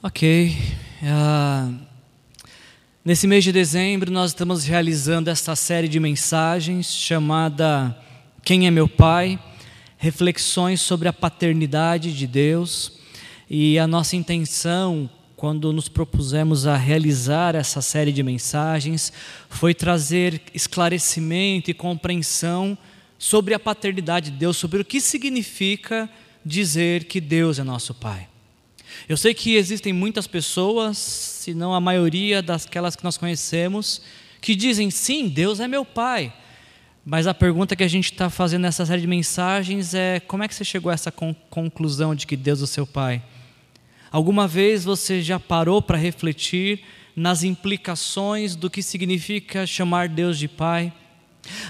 Ok. Uh, nesse mês de dezembro, nós estamos realizando essa série de mensagens chamada Quem é Meu Pai? Reflexões sobre a paternidade de Deus. E a nossa intenção, quando nos propusemos a realizar essa série de mensagens, foi trazer esclarecimento e compreensão sobre a paternidade de Deus, sobre o que significa dizer que Deus é nosso Pai. Eu sei que existem muitas pessoas, se não a maioria daquelas que nós conhecemos, que dizem sim, Deus é meu Pai. Mas a pergunta que a gente está fazendo nessa série de mensagens é: como é que você chegou a essa conclusão de que Deus é o seu Pai? Alguma vez você já parou para refletir nas implicações do que significa chamar Deus de Pai?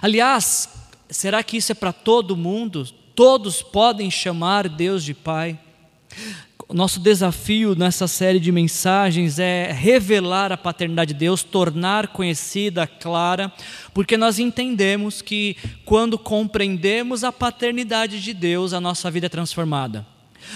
Aliás, será que isso é para todo mundo? Todos podem chamar Deus de Pai? Nosso desafio nessa série de mensagens é revelar a paternidade de Deus, tornar conhecida, clara, porque nós entendemos que quando compreendemos a paternidade de Deus, a nossa vida é transformada.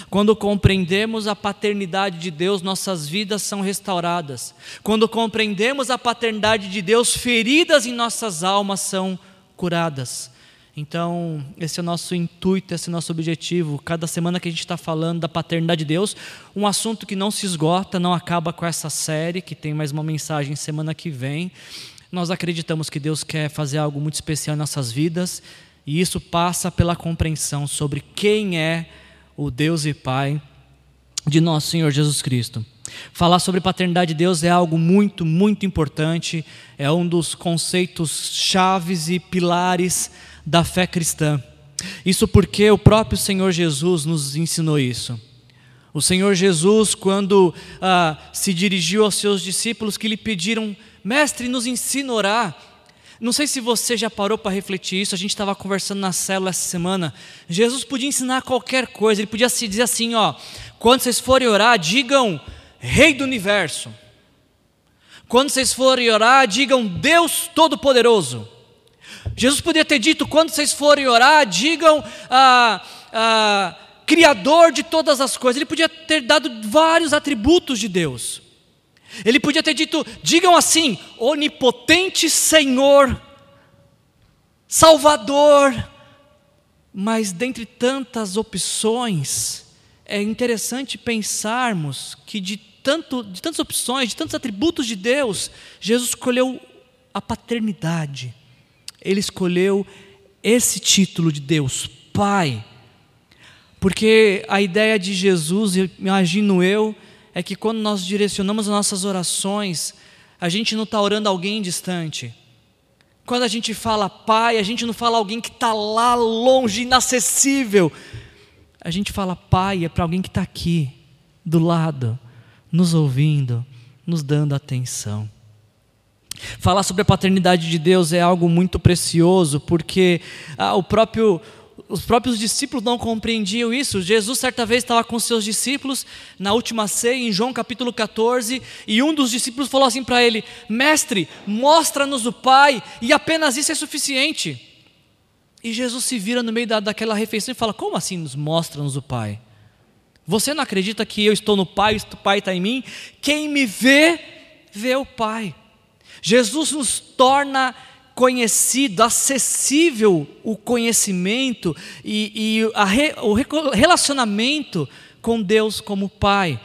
Quando compreendemos a paternidade de Deus, nossas vidas são restauradas. Quando compreendemos a paternidade de Deus, feridas em nossas almas são curadas. Então, esse é o nosso intuito, esse é o nosso objetivo. Cada semana que a gente está falando da paternidade de Deus, um assunto que não se esgota, não acaba com essa série, que tem mais uma mensagem semana que vem. Nós acreditamos que Deus quer fazer algo muito especial em nossas vidas, e isso passa pela compreensão sobre quem é o Deus e Pai de nosso Senhor Jesus Cristo. Falar sobre paternidade de Deus é algo muito, muito importante, é um dos conceitos chaves e pilares da fé cristã. Isso porque o próprio Senhor Jesus nos ensinou isso. O Senhor Jesus, quando ah, se dirigiu aos seus discípulos que lhe pediram, mestre, nos ensina a orar. Não sei se você já parou para refletir isso, a gente estava conversando na célula essa semana. Jesus podia ensinar qualquer coisa, ele podia se dizer assim: ó, quando vocês forem orar, digam Rei do universo. Quando vocês forem orar, digam Deus Todo-Poderoso. Jesus poderia ter dito: quando vocês forem orar, digam ah, ah, Criador de todas as coisas. Ele podia ter dado vários atributos de Deus. Ele podia ter dito: digam assim, onipotente Senhor, Salvador. Mas dentre tantas opções, é interessante pensarmos que de, tanto, de tantas opções, de tantos atributos de Deus, Jesus escolheu a paternidade ele escolheu esse título de Deus, Pai. Porque a ideia de Jesus, imagino eu, é que quando nós direcionamos as nossas orações, a gente não está orando alguém distante. Quando a gente fala Pai, a gente não fala alguém que está lá longe, inacessível. A gente fala Pai é para alguém que está aqui, do lado, nos ouvindo, nos dando atenção. Falar sobre a paternidade de Deus é algo muito precioso, porque ah, o próprio, os próprios discípulos não compreendiam isso. Jesus, certa vez, estava com seus discípulos na última ceia, em João capítulo 14, e um dos discípulos falou assim para ele: Mestre, mostra-nos o Pai, e apenas isso é suficiente. E Jesus se vira no meio da, daquela refeição e fala: Como assim nos mostra-nos o Pai? Você não acredita que eu estou no Pai, o Pai está em mim? Quem me vê, vê o Pai. Jesus nos torna conhecido, acessível o conhecimento e, e a, o relacionamento com Deus como Pai.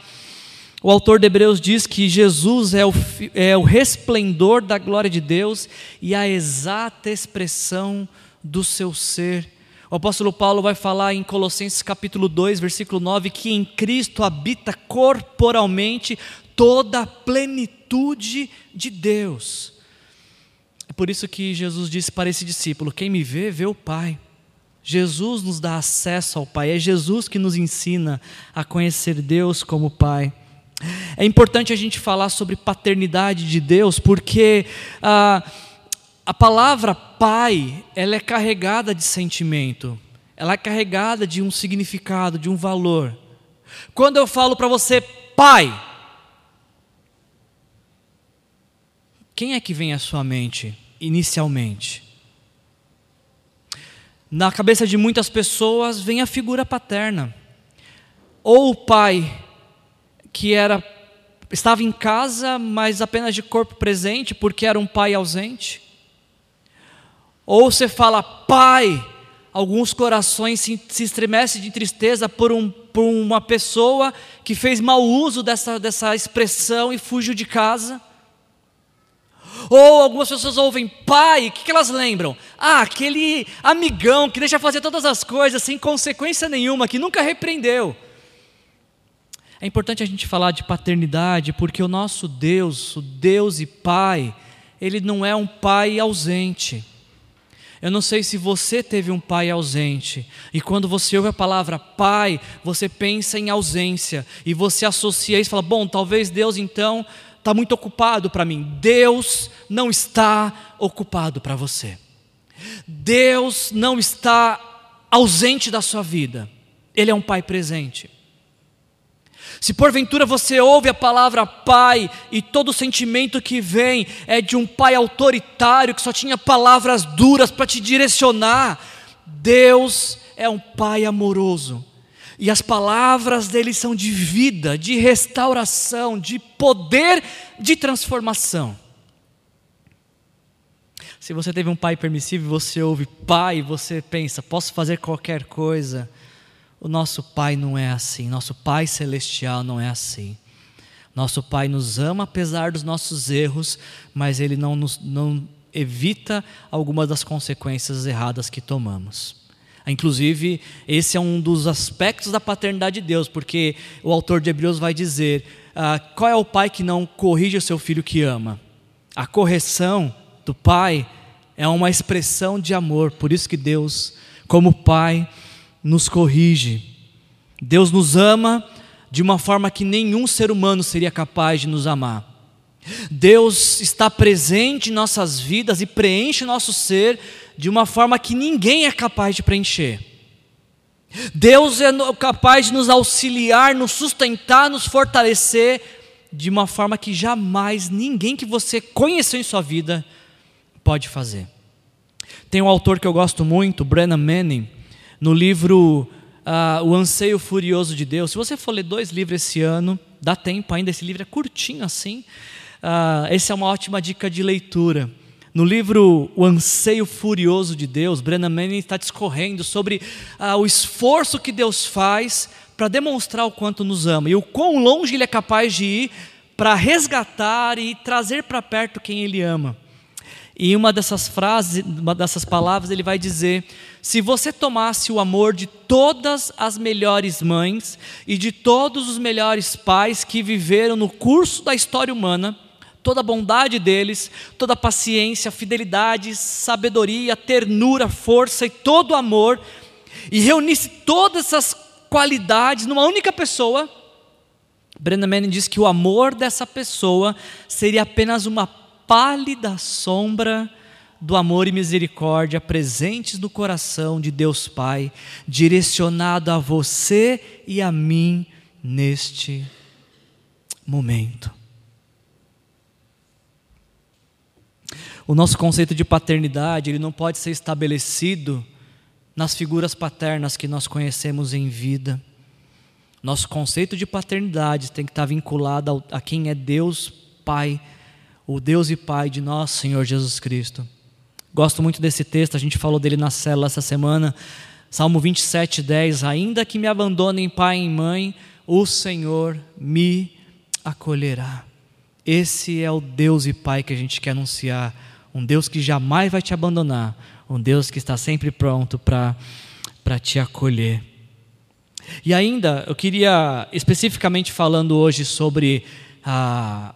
O autor de Hebreus diz que Jesus é o, é o resplendor da glória de Deus e a exata expressão do seu ser. O apóstolo Paulo vai falar em Colossenses capítulo 2, versículo 9, que em Cristo habita corporalmente toda a plenitude de Deus. É por isso que Jesus disse para esse discípulo: Quem me vê, vê o Pai. Jesus nos dá acesso ao Pai, é Jesus que nos ensina a conhecer Deus como Pai. É importante a gente falar sobre paternidade de Deus, porque a, a palavra Pai, ela é carregada de sentimento, ela é carregada de um significado, de um valor. Quando eu falo para você, Pai, quem é que vem à sua mente inicialmente? Na cabeça de muitas pessoas vem a figura paterna, ou o pai que era estava em casa, mas apenas de corpo presente, porque era um pai ausente. Ou você fala, pai, alguns corações se, se estremecem de tristeza por, um, por uma pessoa que fez mau uso dessa, dessa expressão e fugiu de casa. Ou algumas pessoas ouvem pai, o que, que elas lembram? Ah, aquele amigão que deixa fazer todas as coisas sem consequência nenhuma, que nunca repreendeu. É importante a gente falar de paternidade, porque o nosso Deus, o Deus e Pai, ele não é um pai ausente. Eu não sei se você teve um pai ausente, e quando você ouve a palavra pai, você pensa em ausência, e você associa isso e fala: bom, talvez Deus então está muito ocupado para mim. Deus não está ocupado para você. Deus não está ausente da sua vida. Ele é um pai presente. Se porventura você ouve a palavra pai e todo o sentimento que vem é de um pai autoritário que só tinha palavras duras para te direcionar, Deus é um pai amoroso e as palavras dele são de vida, de restauração, de poder de transformação. Se você teve um pai permissivo você ouve pai, você pensa, posso fazer qualquer coisa. O nosso pai não é assim, nosso pai celestial não é assim. Nosso pai nos ama apesar dos nossos erros, mas ele não, nos, não evita algumas das consequências erradas que tomamos. Inclusive, esse é um dos aspectos da paternidade de Deus, porque o autor de Hebreus vai dizer: ah, qual é o pai que não corrige o seu filho que ama? A correção do pai é uma expressão de amor, por isso que Deus, como pai, nos corrige. Deus nos ama de uma forma que nenhum ser humano seria capaz de nos amar. Deus está presente em nossas vidas e preenche nosso ser de uma forma que ninguém é capaz de preencher. Deus é capaz de nos auxiliar, nos sustentar, nos fortalecer de uma forma que jamais ninguém que você conheceu em sua vida pode fazer. Tem um autor que eu gosto muito, Brennan Manning, no livro uh, O Anseio Furioso de Deus. Se você for ler dois livros esse ano, dá tempo ainda, esse livro é curtinho assim. Uh, essa é uma ótima dica de leitura. No livro O Anseio Furioso de Deus, Brennan Manning está discorrendo sobre uh, o esforço que Deus faz para demonstrar o quanto nos ama e o quão longe Ele é capaz de ir para resgatar e trazer para perto quem Ele ama. E uma dessas frases, uma dessas palavras, ele vai dizer: se você tomasse o amor de todas as melhores mães e de todos os melhores pais que viveram no curso da história humana, toda a bondade deles, toda a paciência, fidelidade, sabedoria, ternura, força e todo o amor, e reunisse todas essas qualidades numa única pessoa, Brennan Manning diz que o amor dessa pessoa seria apenas uma pálida sombra do amor e misericórdia presentes no coração de Deus Pai, direcionado a você e a mim neste momento. O nosso conceito de paternidade, ele não pode ser estabelecido nas figuras paternas que nós conhecemos em vida. Nosso conceito de paternidade tem que estar vinculado a quem é Deus Pai o Deus e Pai de nosso Senhor Jesus Cristo. Gosto muito desse texto, a gente falou dele na célula essa semana. Salmo 27, 10. Ainda que me abandonem pai e mãe, o Senhor me acolherá. Esse é o Deus e Pai que a gente quer anunciar. Um Deus que jamais vai te abandonar. Um Deus que está sempre pronto para te acolher. E ainda, eu queria, especificamente falando hoje sobre a,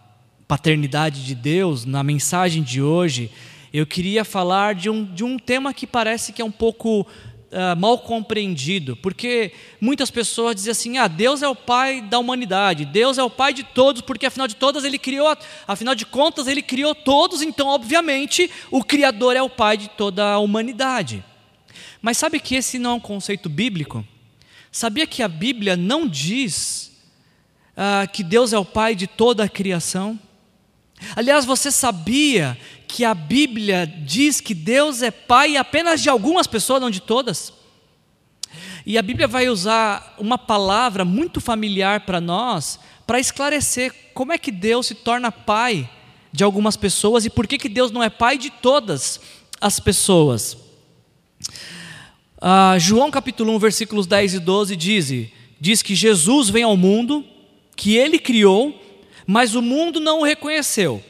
paternidade de Deus, na mensagem de hoje, eu queria falar de um, de um tema que parece que é um pouco uh, mal compreendido, porque muitas pessoas dizem assim: ah, Deus é o pai da humanidade, Deus é o pai de todos, porque afinal de todas ele criou, afinal de contas ele criou todos, então obviamente o Criador é o pai de toda a humanidade. Mas sabe que esse não é um conceito bíblico? Sabia que a Bíblia não diz uh, que Deus é o pai de toda a criação? Aliás, você sabia que a Bíblia diz que Deus é pai apenas de algumas pessoas, não de todas? E a Bíblia vai usar uma palavra muito familiar para nós para esclarecer como é que Deus se torna pai de algumas pessoas e por que, que Deus não é pai de todas as pessoas. Ah, João capítulo 1, versículos 10 e 12 diz, diz que Jesus vem ao mundo, que ele criou, mas o mundo não o reconheceu.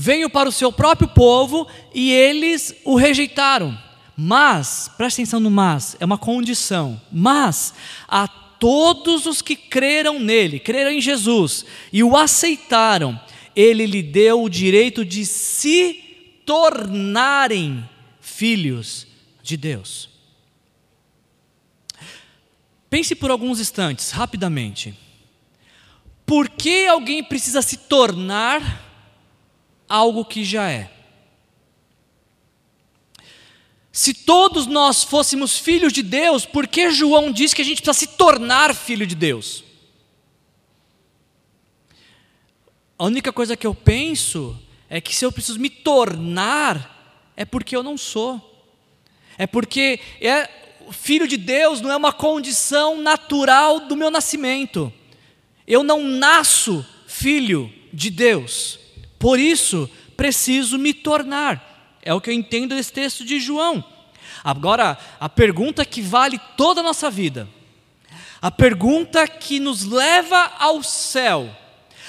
Veio para o seu próprio povo e eles o rejeitaram. Mas, presta atenção no mas, é uma condição. Mas a todos os que creram nele, creram em Jesus e o aceitaram, ele lhe deu o direito de se tornarem filhos de Deus. Pense por alguns instantes, rapidamente. Por que alguém precisa se tornar algo que já é? Se todos nós fôssemos filhos de Deus, por que João diz que a gente precisa se tornar filho de Deus? A única coisa que eu penso é que se eu preciso me tornar, é porque eu não sou. É porque é, filho de Deus não é uma condição natural do meu nascimento. Eu não nasço filho de Deus. Por isso, preciso me tornar. É o que eu entendo desse texto de João. Agora, a pergunta que vale toda a nossa vida, a pergunta que nos leva ao céu,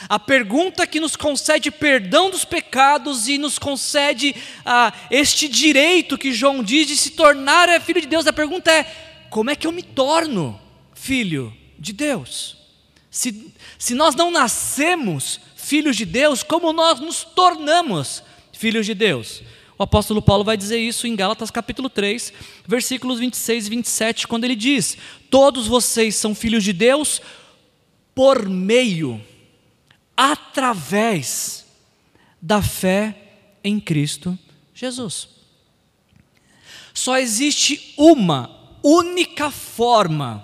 a pergunta que nos concede perdão dos pecados e nos concede ah, este direito que João diz de se tornar filho de Deus. A pergunta é: como é que eu me torno filho de Deus? Se, se nós não nascemos filhos de Deus, como nós nos tornamos filhos de Deus? O apóstolo Paulo vai dizer isso em Gálatas capítulo 3, versículos 26 e 27, quando ele diz: Todos vocês são filhos de Deus por meio através da fé em Cristo Jesus. Só existe uma única forma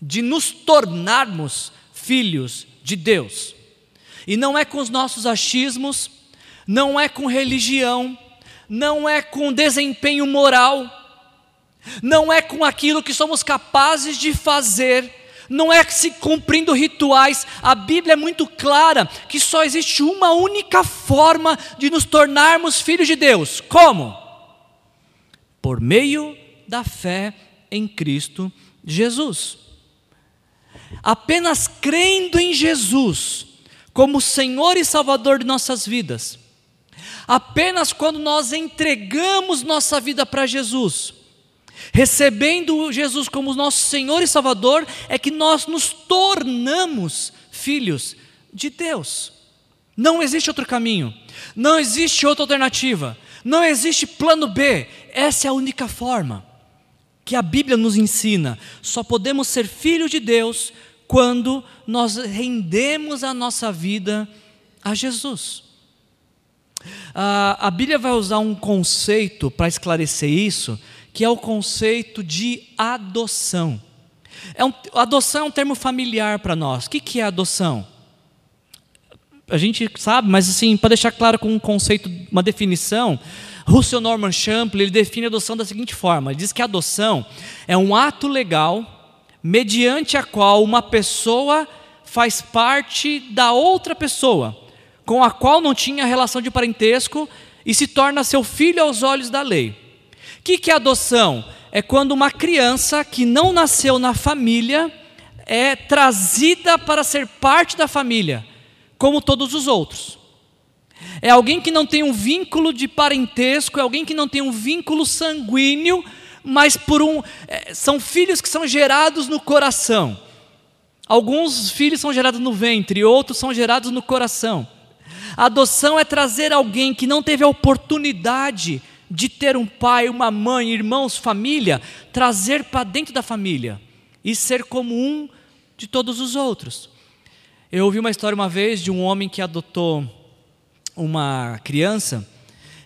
de nos tornarmos filhos de Deus. E não é com os nossos achismos, não é com religião, não é com desempenho moral, não é com aquilo que somos capazes de fazer, não é se cumprindo rituais. A Bíblia é muito clara que só existe uma única forma de nos tornarmos filhos de Deus. Como? Por meio da fé em Cristo Jesus. Apenas crendo em Jesus como Senhor e Salvador de nossas vidas. Apenas quando nós entregamos nossa vida para Jesus, Recebendo Jesus como nosso Senhor e Salvador, é que nós nos tornamos filhos de Deus. Não existe outro caminho, não existe outra alternativa, não existe plano B. Essa é a única forma que a Bíblia nos ensina. Só podemos ser filhos de Deus quando nós rendemos a nossa vida a Jesus. a Bíblia vai usar um conceito para esclarecer isso que é o conceito de adoção. É um, adoção é um termo familiar para nós. O que, que é adoção? A gente sabe, mas assim, para deixar claro com um conceito, uma definição, Russell Norman Champlin ele define a adoção da seguinte forma: ele diz que a adoção é um ato legal mediante a qual uma pessoa faz parte da outra pessoa, com a qual não tinha relação de parentesco e se torna seu filho aos olhos da lei. O que, que é adoção? É quando uma criança que não nasceu na família é trazida para ser parte da família, como todos os outros. É alguém que não tem um vínculo de parentesco, é alguém que não tem um vínculo sanguíneo, mas por um é, são filhos que são gerados no coração. Alguns filhos são gerados no ventre, outros são gerados no coração. A adoção é trazer alguém que não teve a oportunidade de ter um pai, uma mãe, irmãos, família, trazer para dentro da família e ser como um de todos os outros. Eu ouvi uma história uma vez de um homem que adotou uma criança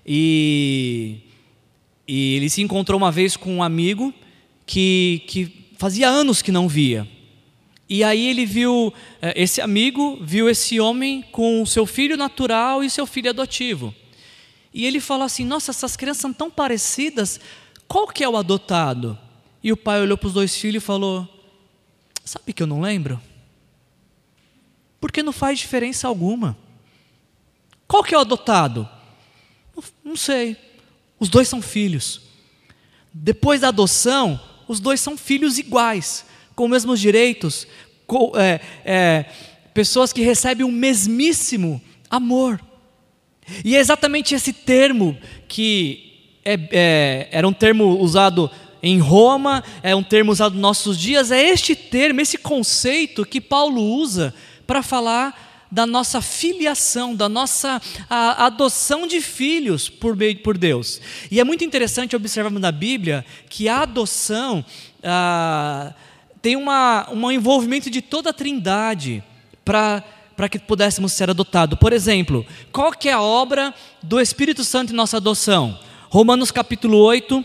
e, e ele se encontrou uma vez com um amigo que, que fazia anos que não via. E aí ele viu, eh, esse amigo viu esse homem com seu filho natural e seu filho adotivo. E ele falou assim: Nossa, essas crianças são tão parecidas, qual que é o adotado? E o pai olhou para os dois filhos e falou: Sabe que eu não lembro? Porque não faz diferença alguma. Qual que é o adotado? Não sei. Os dois são filhos. Depois da adoção, os dois são filhos iguais, com os mesmos direitos, com, é, é, pessoas que recebem o mesmíssimo amor. E é exatamente esse termo que é, é, era um termo usado em Roma, é um termo usado nos nossos dias, é este termo, esse conceito que Paulo usa para falar da nossa filiação, da nossa a, adoção de filhos por, por Deus. E é muito interessante observarmos na Bíblia que a adoção ah, tem uma, um envolvimento de toda a trindade para para que pudéssemos ser adotados. Por exemplo, qual que é a obra do Espírito Santo em nossa adoção? Romanos capítulo 8,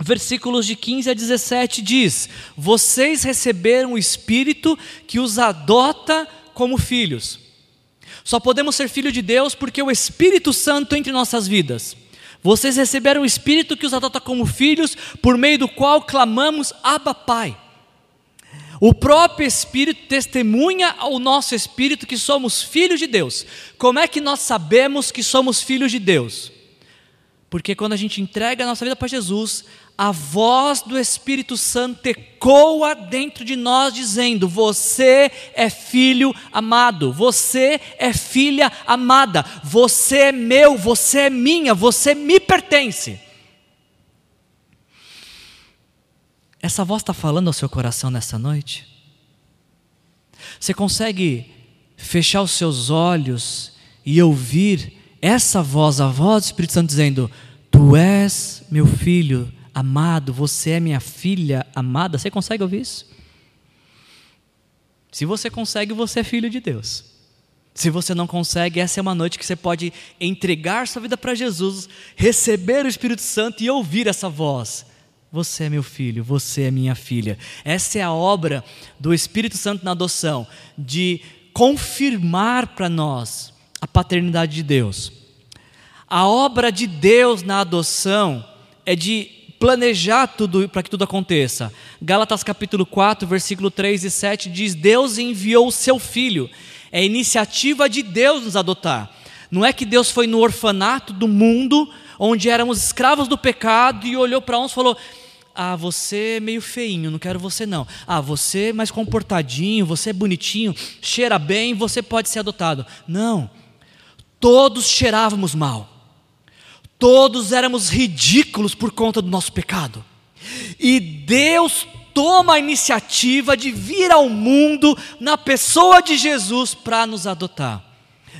versículos de 15 a 17 diz: Vocês receberam o Espírito que os adota como filhos. Só podemos ser filho de Deus porque o Espírito Santo entre nossas vidas. Vocês receberam o Espírito que os adota como filhos, por meio do qual clamamos Abba Pai. O próprio Espírito testemunha ao nosso Espírito que somos filhos de Deus. Como é que nós sabemos que somos filhos de Deus? Porque quando a gente entrega a nossa vida para Jesus, a voz do Espírito Santo ecoa dentro de nós, dizendo: Você é filho amado, você é filha amada, você é meu, você é minha, você me pertence. Essa voz está falando ao seu coração nessa noite? Você consegue fechar os seus olhos e ouvir essa voz, a voz do Espírito Santo dizendo: Tu és meu filho amado, você é minha filha amada. Você consegue ouvir isso? Se você consegue, você é filho de Deus. Se você não consegue, essa é uma noite que você pode entregar sua vida para Jesus, receber o Espírito Santo e ouvir essa voz. Você é meu filho, você é minha filha. Essa é a obra do Espírito Santo na adoção, de confirmar para nós a paternidade de Deus. A obra de Deus na adoção é de planejar tudo para que tudo aconteça. Gálatas capítulo 4, versículo 3 e 7 diz: Deus enviou o seu filho. É iniciativa de Deus nos adotar. Não é que Deus foi no orfanato do mundo, onde éramos escravos do pecado, e olhou para uns e falou: Ah, você é meio feinho, não quero você não. Ah, você é mais comportadinho, você é bonitinho, cheira bem, você pode ser adotado. Não. Todos cheirávamos mal. Todos éramos ridículos por conta do nosso pecado. E Deus toma a iniciativa de vir ao mundo na pessoa de Jesus para nos adotar.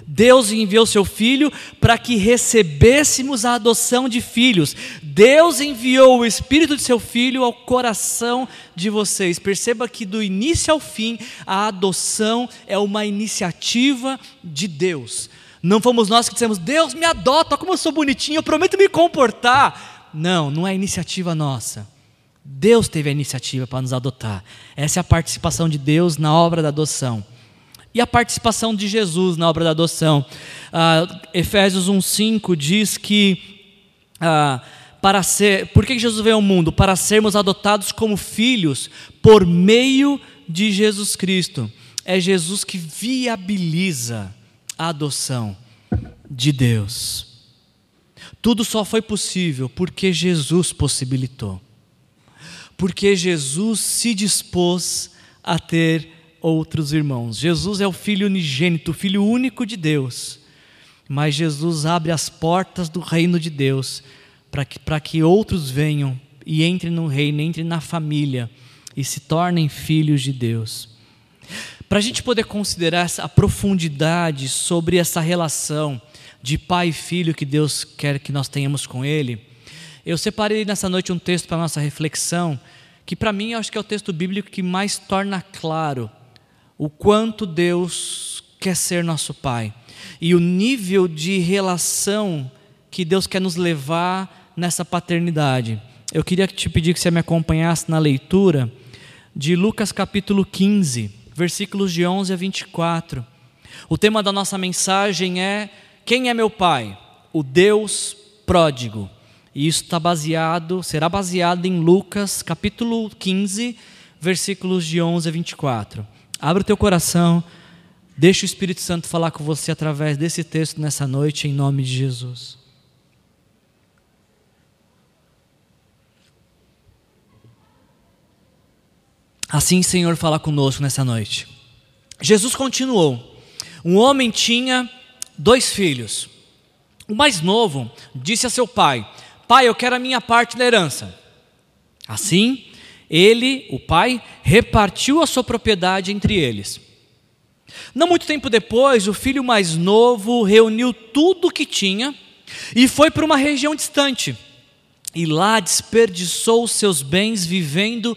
Deus enviou seu filho para que recebêssemos a adoção de filhos. Deus enviou o espírito de seu filho ao coração de vocês. Perceba que do início ao fim a adoção é uma iniciativa de Deus. Não fomos nós que dissemos, Deus me adota, como eu sou bonitinho, eu prometo me comportar. Não, não é iniciativa nossa. Deus teve a iniciativa para nos adotar. Essa é a participação de Deus na obra da adoção. E a participação de Jesus na obra da adoção. Ah, Efésios 1,5 diz que ah, para ser. Por que Jesus veio ao mundo? Para sermos adotados como filhos por meio de Jesus Cristo. É Jesus que viabiliza a adoção de Deus. Tudo só foi possível porque Jesus possibilitou. Porque Jesus se dispôs a ter outros irmãos. Jesus é o Filho unigênito, o Filho único de Deus. Mas Jesus abre as portas do reino de Deus para que, que outros venham e entrem no reino, entrem na família e se tornem filhos de Deus. Para a gente poder considerar a profundidade sobre essa relação de pai e filho que Deus quer que nós tenhamos com Ele, eu separei nessa noite um texto para nossa reflexão, que para mim eu acho que é o texto bíblico que mais torna claro o quanto Deus quer ser nosso Pai e o nível de relação que Deus quer nos levar nessa paternidade. Eu queria te pedir que você me acompanhasse na leitura de Lucas capítulo 15 versículos de 11 a 24. O tema da nossa mensagem é: Quem é meu Pai? O Deus pródigo. E isso está baseado, será baseado em Lucas capítulo 15, versículos de 11 a 24. Abra o teu coração Deixa o Espírito Santo falar com você através desse texto nessa noite, em nome de Jesus. Assim, Senhor, fala conosco nessa noite. Jesus continuou: Um homem tinha dois filhos. O mais novo disse a seu pai: Pai, eu quero a minha parte da herança. Assim, ele, o pai, repartiu a sua propriedade entre eles. Não muito tempo depois, o filho mais novo reuniu tudo o que tinha e foi para uma região distante. E lá desperdiçou os seus bens vivendo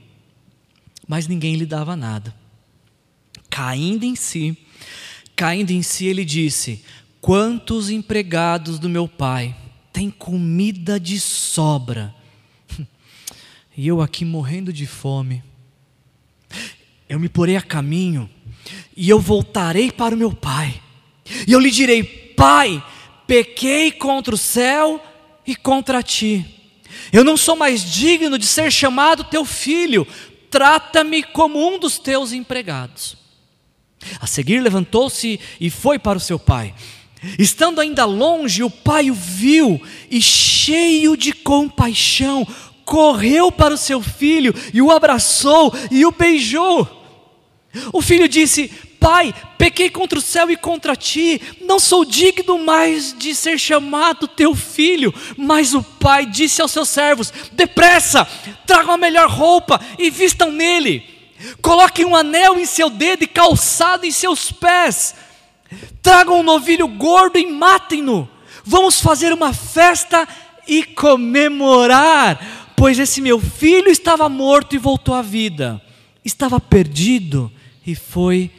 mas ninguém lhe dava nada. Caindo em si, caindo em si, ele disse: Quantos empregados do meu pai têm comida de sobra? e eu aqui morrendo de fome. Eu me porei a caminho e eu voltarei para o meu pai. E eu lhe direi: Pai, pequei contra o céu e contra ti. Eu não sou mais digno de ser chamado teu filho. Trata-me como um dos teus empregados. A seguir levantou-se e foi para o seu pai. Estando ainda longe, o pai o viu e, cheio de compaixão, correu para o seu filho e o abraçou e o beijou. O filho disse: Pai, pequei contra o céu e contra ti, não sou digno mais de ser chamado teu filho. Mas o pai disse aos seus servos: Depressa, tragam a melhor roupa e vistam nele. Coloquem um anel em seu dedo e calçado em seus pés. Tragam um novilho gordo e matem-no. Vamos fazer uma festa e comemorar Pois esse meu filho estava morto e voltou à vida, estava perdido e foi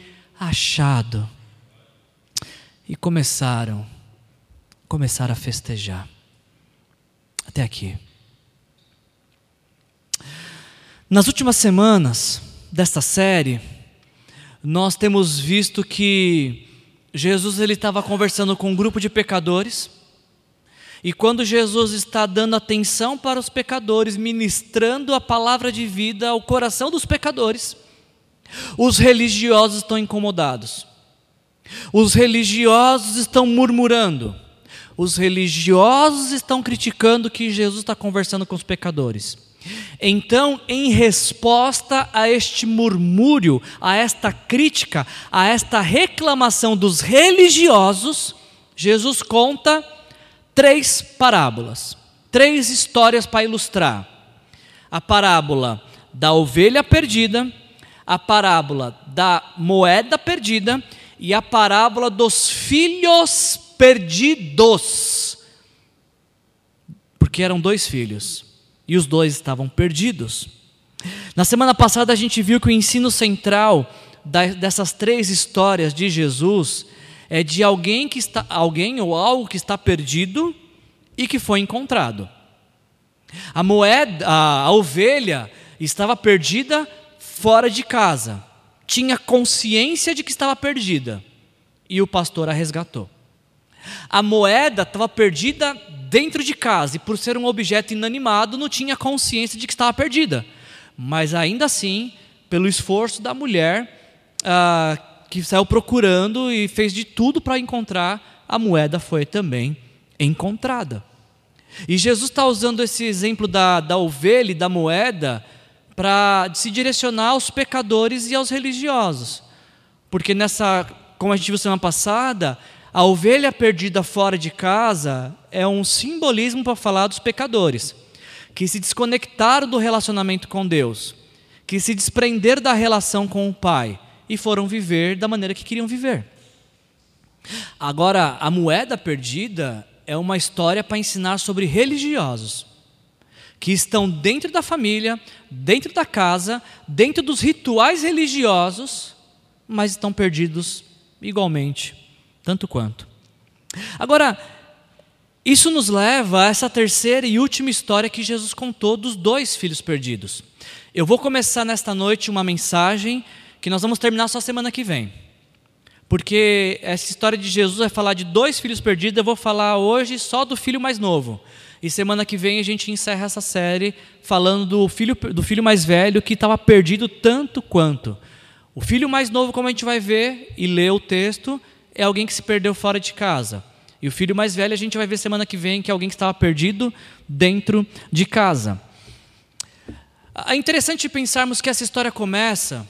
achado. E começaram, começaram a festejar. Até aqui. Nas últimas semanas desta série, nós temos visto que Jesus ele estava conversando com um grupo de pecadores e quando Jesus está dando atenção para os pecadores, ministrando a palavra de vida ao coração dos pecadores, os religiosos estão incomodados. Os religiosos estão murmurando. Os religiosos estão criticando que Jesus está conversando com os pecadores. Então, em resposta a este murmúrio, a esta crítica, a esta reclamação dos religiosos, Jesus conta três parábolas, três histórias para ilustrar. A parábola da ovelha perdida, a parábola da moeda perdida e a parábola dos filhos perdidos. Porque eram dois filhos e os dois estavam perdidos. Na semana passada a gente viu que o ensino central dessas três histórias de Jesus é de alguém que está alguém ou algo que está perdido e que foi encontrado. A moeda, a, a ovelha estava perdida fora de casa. Tinha consciência de que estava perdida e o pastor a resgatou. A moeda estava perdida dentro de casa e por ser um objeto inanimado não tinha consciência de que estava perdida. Mas ainda assim, pelo esforço da mulher, ah, que saiu procurando e fez de tudo para encontrar, a moeda foi também encontrada. E Jesus está usando esse exemplo da, da ovelha e da moeda para se direcionar aos pecadores e aos religiosos. Porque nessa, como a gente viu semana passada, a ovelha perdida fora de casa é um simbolismo para falar dos pecadores, que se desconectaram do relacionamento com Deus, que se desprenderam da relação com o Pai e foram viver da maneira que queriam viver. Agora, a moeda perdida é uma história para ensinar sobre religiosos que estão dentro da família, dentro da casa, dentro dos rituais religiosos, mas estão perdidos igualmente tanto quanto. Agora, isso nos leva a essa terceira e última história que Jesus contou dos dois filhos perdidos. Eu vou começar nesta noite uma mensagem que nós vamos terminar só semana que vem. Porque essa história de Jesus vai falar de dois filhos perdidos, eu vou falar hoje só do filho mais novo. E semana que vem a gente encerra essa série falando do filho, do filho mais velho que estava perdido tanto quanto. O filho mais novo, como a gente vai ver e ler o texto, é alguém que se perdeu fora de casa. E o filho mais velho a gente vai ver semana que vem, que é alguém que estava perdido dentro de casa. É interessante pensarmos que essa história começa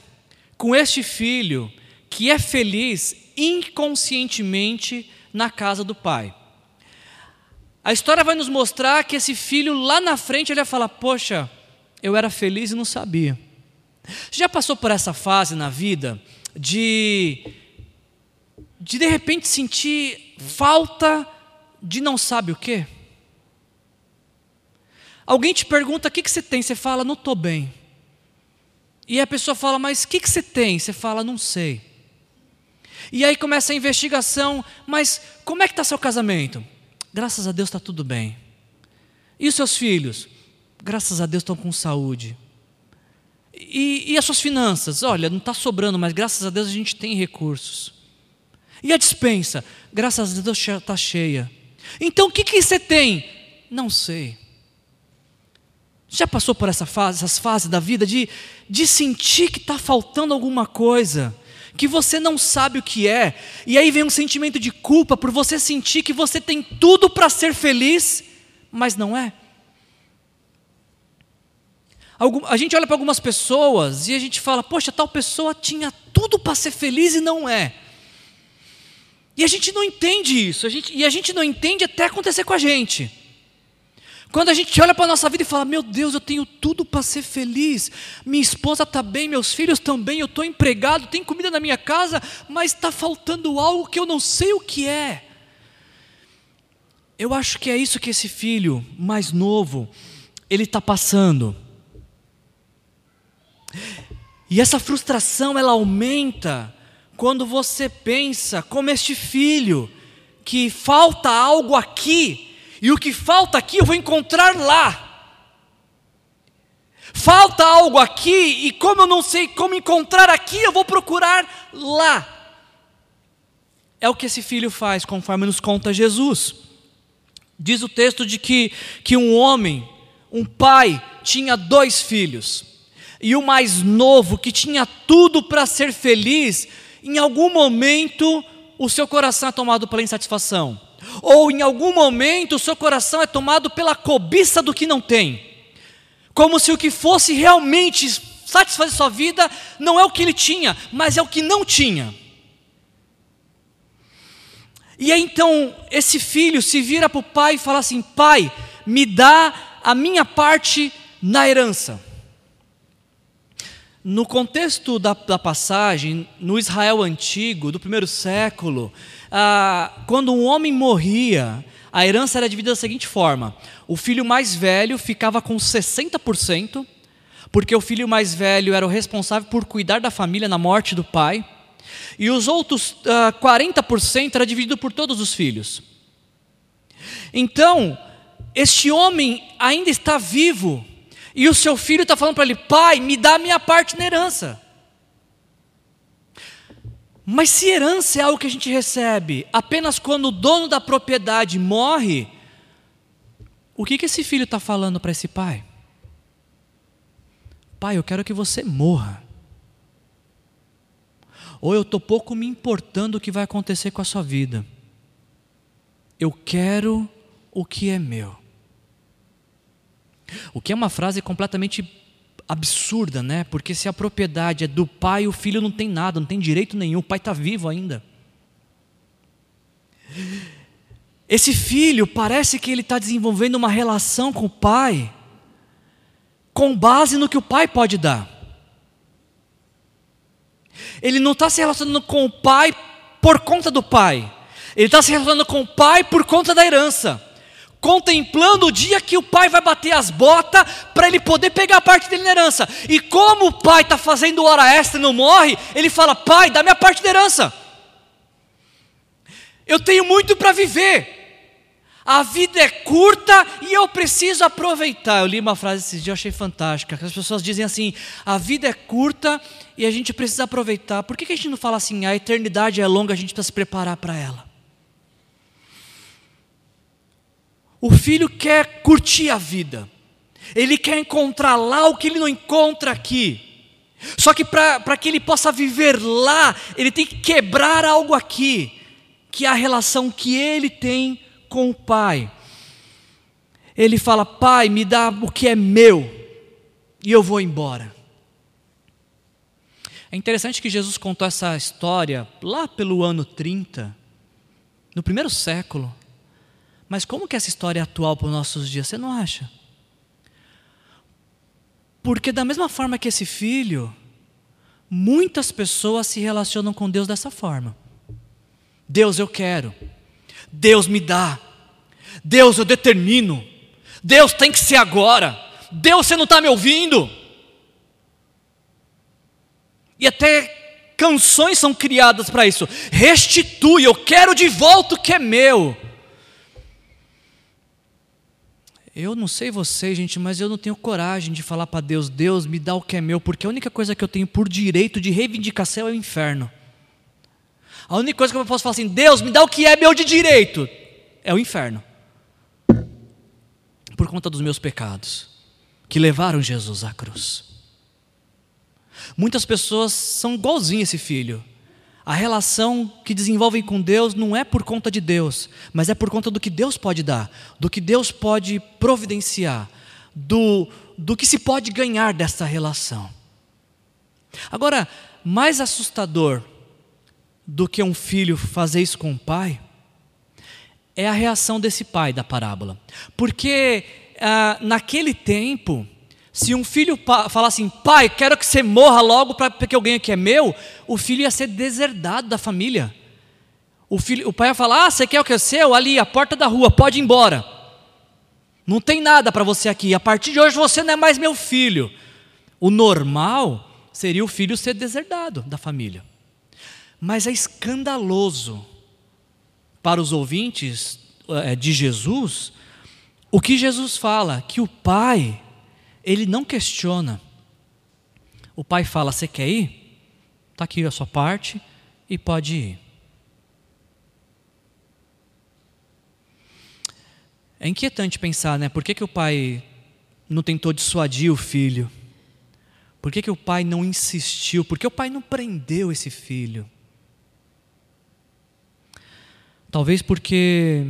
com este filho que é feliz inconscientemente na casa do pai. A história vai nos mostrar que esse filho lá na frente ele vai falar: Poxa, eu era feliz e não sabia. Você já passou por essa fase na vida de de de repente sentir falta de não sabe o quê? Alguém te pergunta o que, que você tem, você fala, não estou bem. E a pessoa fala, mas o que, que você tem? Você fala, não sei. E aí começa a investigação, mas como é que está seu casamento? Graças a Deus está tudo bem. E os seus filhos? Graças a Deus estão com saúde. E, e as suas finanças? Olha, não está sobrando, mas graças a Deus a gente tem recursos. E a dispensa? Graças a Deus está cheia. Então o que, que você tem? Não sei. Já passou por essa fase, essas fases da vida de, de sentir que está faltando alguma coisa, que você não sabe o que é, e aí vem um sentimento de culpa por você sentir que você tem tudo para ser feliz, mas não é? a gente olha para algumas pessoas e a gente fala, poxa, tal pessoa tinha tudo para ser feliz e não é. E a gente não entende isso, a gente, e a gente não entende até acontecer com a gente. Quando a gente olha para a nossa vida e fala, meu Deus, eu tenho tudo para ser feliz, minha esposa está bem, meus filhos estão bem, eu estou empregado, tem comida na minha casa, mas está faltando algo que eu não sei o que é. Eu acho que é isso que esse filho mais novo, ele está passando. E essa frustração, ela aumenta quando você pensa como este filho, que falta algo aqui, e o que falta aqui eu vou encontrar lá. Falta algo aqui, e como eu não sei como encontrar aqui, eu vou procurar lá. É o que esse filho faz, conforme nos conta Jesus. Diz o texto de que, que um homem, um pai, tinha dois filhos. E o mais novo, que tinha tudo para ser feliz, em algum momento o seu coração é tomado pela insatisfação, ou em algum momento o seu coração é tomado pela cobiça do que não tem, como se o que fosse realmente satisfazer sua vida não é o que ele tinha, mas é o que não tinha. E aí então esse filho se vira para o pai e fala assim: Pai, me dá a minha parte na herança. No contexto da, da, passagem, no Israel antigo, do primeiro século, ah, quando um homem morria, a herança era dividida da seguinte forma: o filho mais velho ficava com 60%, porque o filho mais velho era o responsável por cuidar da família na morte do pai, e os outros ah, 40% era dividido por todos os filhos. Então, este homem ainda está vivo e o seu filho está falando para ele: pai, me dá a minha parte na herança. Mas se herança é algo que a gente recebe apenas quando o dono da propriedade morre, o que, que esse filho está falando para esse pai? Pai, eu quero que você morra. Ou eu estou pouco me importando o que vai acontecer com a sua vida. Eu quero o que é meu. O que é uma frase completamente absurda, né? Porque se a propriedade é do pai, o filho não tem nada, não tem direito nenhum, o pai está vivo ainda. Esse filho parece que ele está desenvolvendo uma relação com o pai, com base no que o pai pode dar. Ele não está se relacionando com o pai por conta do pai, ele está se relacionando com o pai por conta da herança contemplando o dia que o pai vai bater as botas para ele poder pegar a parte dele na herança. E como o pai está fazendo hora extra e não morre, ele fala: Pai, dá minha parte da herança. Eu tenho muito para viver. A vida é curta e eu preciso aproveitar. Eu li uma frase esses dias, eu achei fantástica. As pessoas dizem assim: a vida é curta e a gente precisa aproveitar. Por que, que a gente não fala assim, a eternidade é longa, a gente precisa se preparar para ela? O filho quer curtir a vida, ele quer encontrar lá o que ele não encontra aqui. Só que para que ele possa viver lá, ele tem que quebrar algo aqui, que é a relação que ele tem com o Pai. Ele fala: Pai, me dá o que é meu, e eu vou embora. É interessante que Jesus contou essa história lá pelo ano 30, no primeiro século. Mas como que essa história é atual para os nossos dias? Você não acha? Porque da mesma forma que esse filho, muitas pessoas se relacionam com Deus dessa forma. Deus eu quero. Deus me dá. Deus eu determino. Deus tem que ser agora. Deus você não está me ouvindo. E até canções são criadas para isso. Restitui, eu quero de volta o que é meu. Eu não sei você, gente, mas eu não tenho coragem de falar para Deus: Deus, me dá o que é meu, porque a única coisa que eu tenho por direito de reivindicação é o inferno. A única coisa que eu posso falar assim: Deus, me dá o que é meu de direito, é o inferno. Por conta dos meus pecados, que levaram Jesus à cruz. Muitas pessoas são igualzinho esse filho. A relação que desenvolvem com Deus não é por conta de Deus, mas é por conta do que Deus pode dar, do que Deus pode providenciar, do, do que se pode ganhar dessa relação. Agora, mais assustador do que um filho fazer isso com o pai, é a reação desse pai da parábola. Porque ah, naquele tempo, se um filho falar assim, pai, quero que você morra logo para que eu ganhe o que é meu, o filho ia ser deserdado da família. O, filho, o pai ia falar, ah, você quer o que é seu? Ali, a porta da rua, pode ir embora. Não tem nada para você aqui. A partir de hoje você não é mais meu filho. O normal seria o filho ser deserdado da família. Mas é escandaloso para os ouvintes eh, de Jesus o que Jesus fala, que o Pai, ele não questiona. O Pai fala: Você quer ir? Está aqui a sua parte e pode ir. É inquietante pensar, né? Por que, que o pai não tentou dissuadir o filho? Por que, que o pai não insistiu? Por que o pai não prendeu esse filho? Talvez porque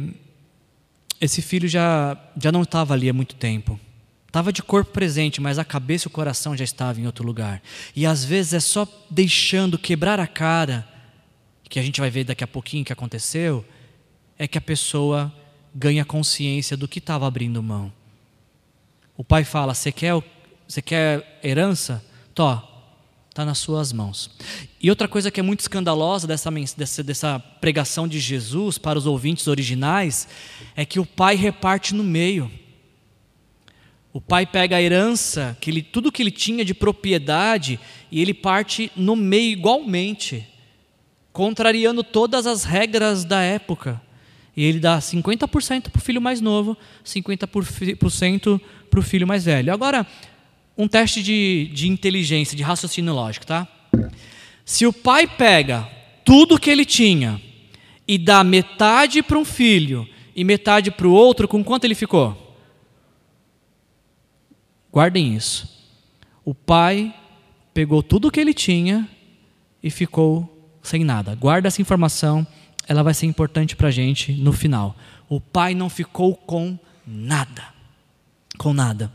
esse filho já, já não estava ali há muito tempo. Estava de corpo presente, mas a cabeça e o coração já estavam em outro lugar. E às vezes é só deixando quebrar a cara, que a gente vai ver daqui a pouquinho que aconteceu, é que a pessoa ganha consciência do que estava abrindo mão. O pai fala: Você quer, você quer herança? Tó, está nas suas mãos. E outra coisa que é muito escandalosa dessa, dessa, dessa pregação de Jesus para os ouvintes originais é que o pai reparte no meio. O pai pega a herança, que ele, tudo que ele tinha de propriedade, e ele parte no meio igualmente, contrariando todas as regras da época. E ele dá 50% para o filho mais novo, 50% para o filho mais velho. Agora, um teste de, de inteligência, de raciocínio lógico, tá? Se o pai pega tudo que ele tinha e dá metade para um filho e metade para o outro, com quanto ele ficou? Guardem isso. O pai pegou tudo que ele tinha e ficou sem nada. Guarda essa informação, ela vai ser importante para a gente no final. O pai não ficou com nada. Com nada.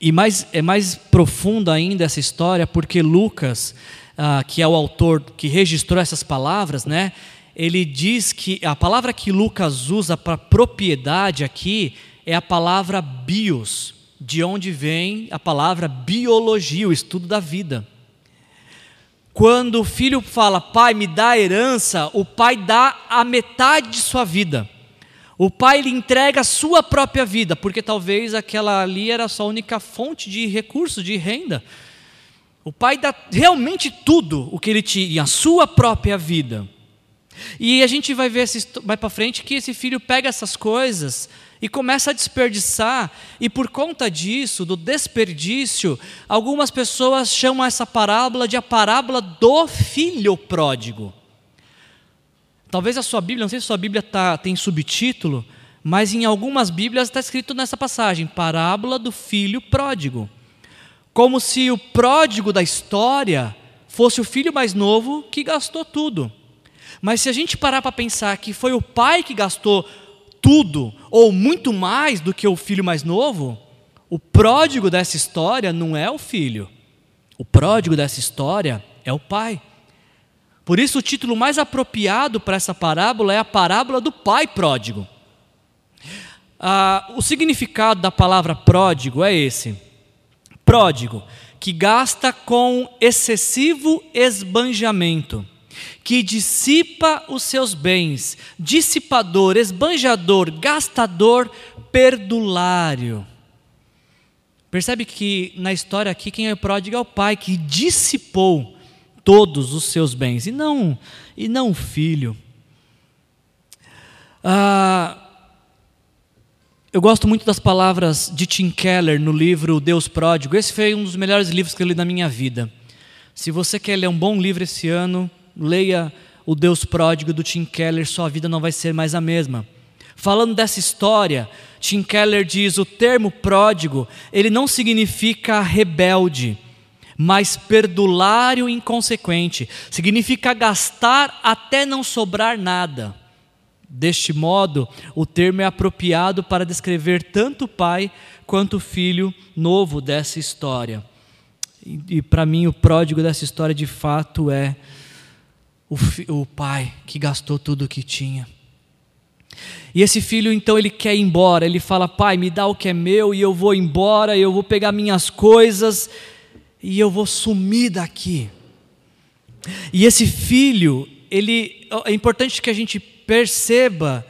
E mais, é mais profunda ainda essa história, porque Lucas, ah, que é o autor que registrou essas palavras, né, ele diz que a palavra que Lucas usa para propriedade aqui é a palavra bios, de onde vem a palavra biologia, o estudo da vida. Quando o filho fala, pai, me dá a herança, o pai dá a metade de sua vida. O pai lhe entrega a sua própria vida, porque talvez aquela ali era a sua única fonte de recursos, de renda. O pai dá realmente tudo o que ele tinha, a sua própria vida. E a gente vai ver vai para frente que esse filho pega essas coisas e começa a desperdiçar, e por conta disso, do desperdício, algumas pessoas chamam essa parábola de a parábola do filho pródigo. Talvez a sua Bíblia, não sei se a sua Bíblia tá, tem subtítulo, mas em algumas Bíblias está escrito nessa passagem: parábola do filho pródigo. Como se o pródigo da história fosse o filho mais novo que gastou tudo. Mas se a gente parar para pensar que foi o pai que gastou tudo, ou muito mais do que o filho mais novo, o pródigo dessa história não é o filho. O pródigo dessa história é o pai. Por isso, o título mais apropriado para essa parábola é a parábola do pai pródigo. Ah, o significado da palavra pródigo é esse: pródigo, que gasta com excessivo esbanjamento que dissipa os seus bens, dissipador, esbanjador, gastador, perdulário. Percebe que na história aqui quem é o pródigo é o pai que dissipou todos os seus bens e não e não o filho. Ah, eu gosto muito das palavras de Tim Keller no livro Deus Pródigo. Esse foi um dos melhores livros que eu li na minha vida. Se você quer ler um bom livro esse ano, leia O Deus Pródigo do Tim Keller, sua vida não vai ser mais a mesma. Falando dessa história, Tim Keller diz: o termo pródigo, ele não significa rebelde, mas perdulário inconsequente. Significa gastar até não sobrar nada. Deste modo, o termo é apropriado para descrever tanto o pai quanto o filho novo dessa história. E, e para mim, o pródigo dessa história de fato é o, o pai que gastou tudo o que tinha. E esse filho então ele quer ir embora, ele fala: "Pai, me dá o que é meu e eu vou embora, eu vou pegar minhas coisas e eu vou sumir daqui". E esse filho, ele é importante que a gente perceba,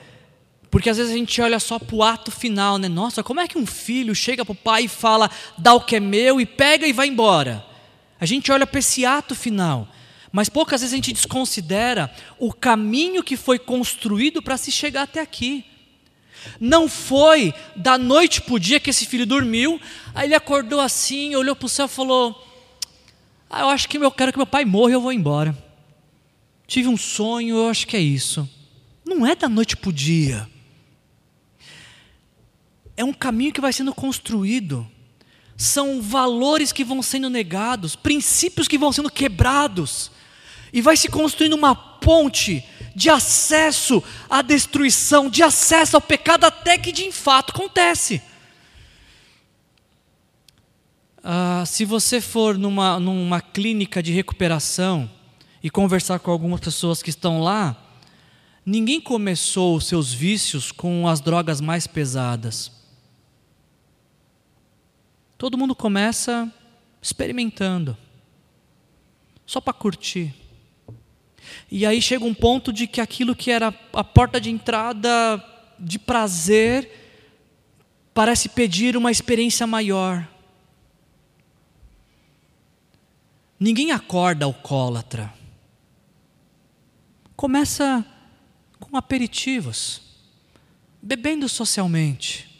porque às vezes a gente olha só para o ato final, né? Nossa, como é que um filho chega para o pai e fala: "Dá o que é meu" e pega e vai embora? A gente olha para esse ato final. Mas poucas vezes a gente desconsidera o caminho que foi construído para se chegar até aqui. Não foi da noite para o dia que esse filho dormiu, aí ele acordou assim, olhou para o céu e falou: ah, Eu acho que eu quero que meu pai morra e eu vou embora. Tive um sonho, eu acho que é isso. Não é da noite para o dia. É um caminho que vai sendo construído. São valores que vão sendo negados, princípios que vão sendo quebrados e vai se construindo uma ponte de acesso à destruição, de acesso ao pecado, até que de fato acontece. Ah, se você for numa, numa clínica de recuperação e conversar com algumas pessoas que estão lá, ninguém começou os seus vícios com as drogas mais pesadas. Todo mundo começa experimentando, só para curtir. E aí chega um ponto de que aquilo que era a porta de entrada de prazer parece pedir uma experiência maior. Ninguém acorda alcoólatra. Começa com aperitivos, bebendo socialmente.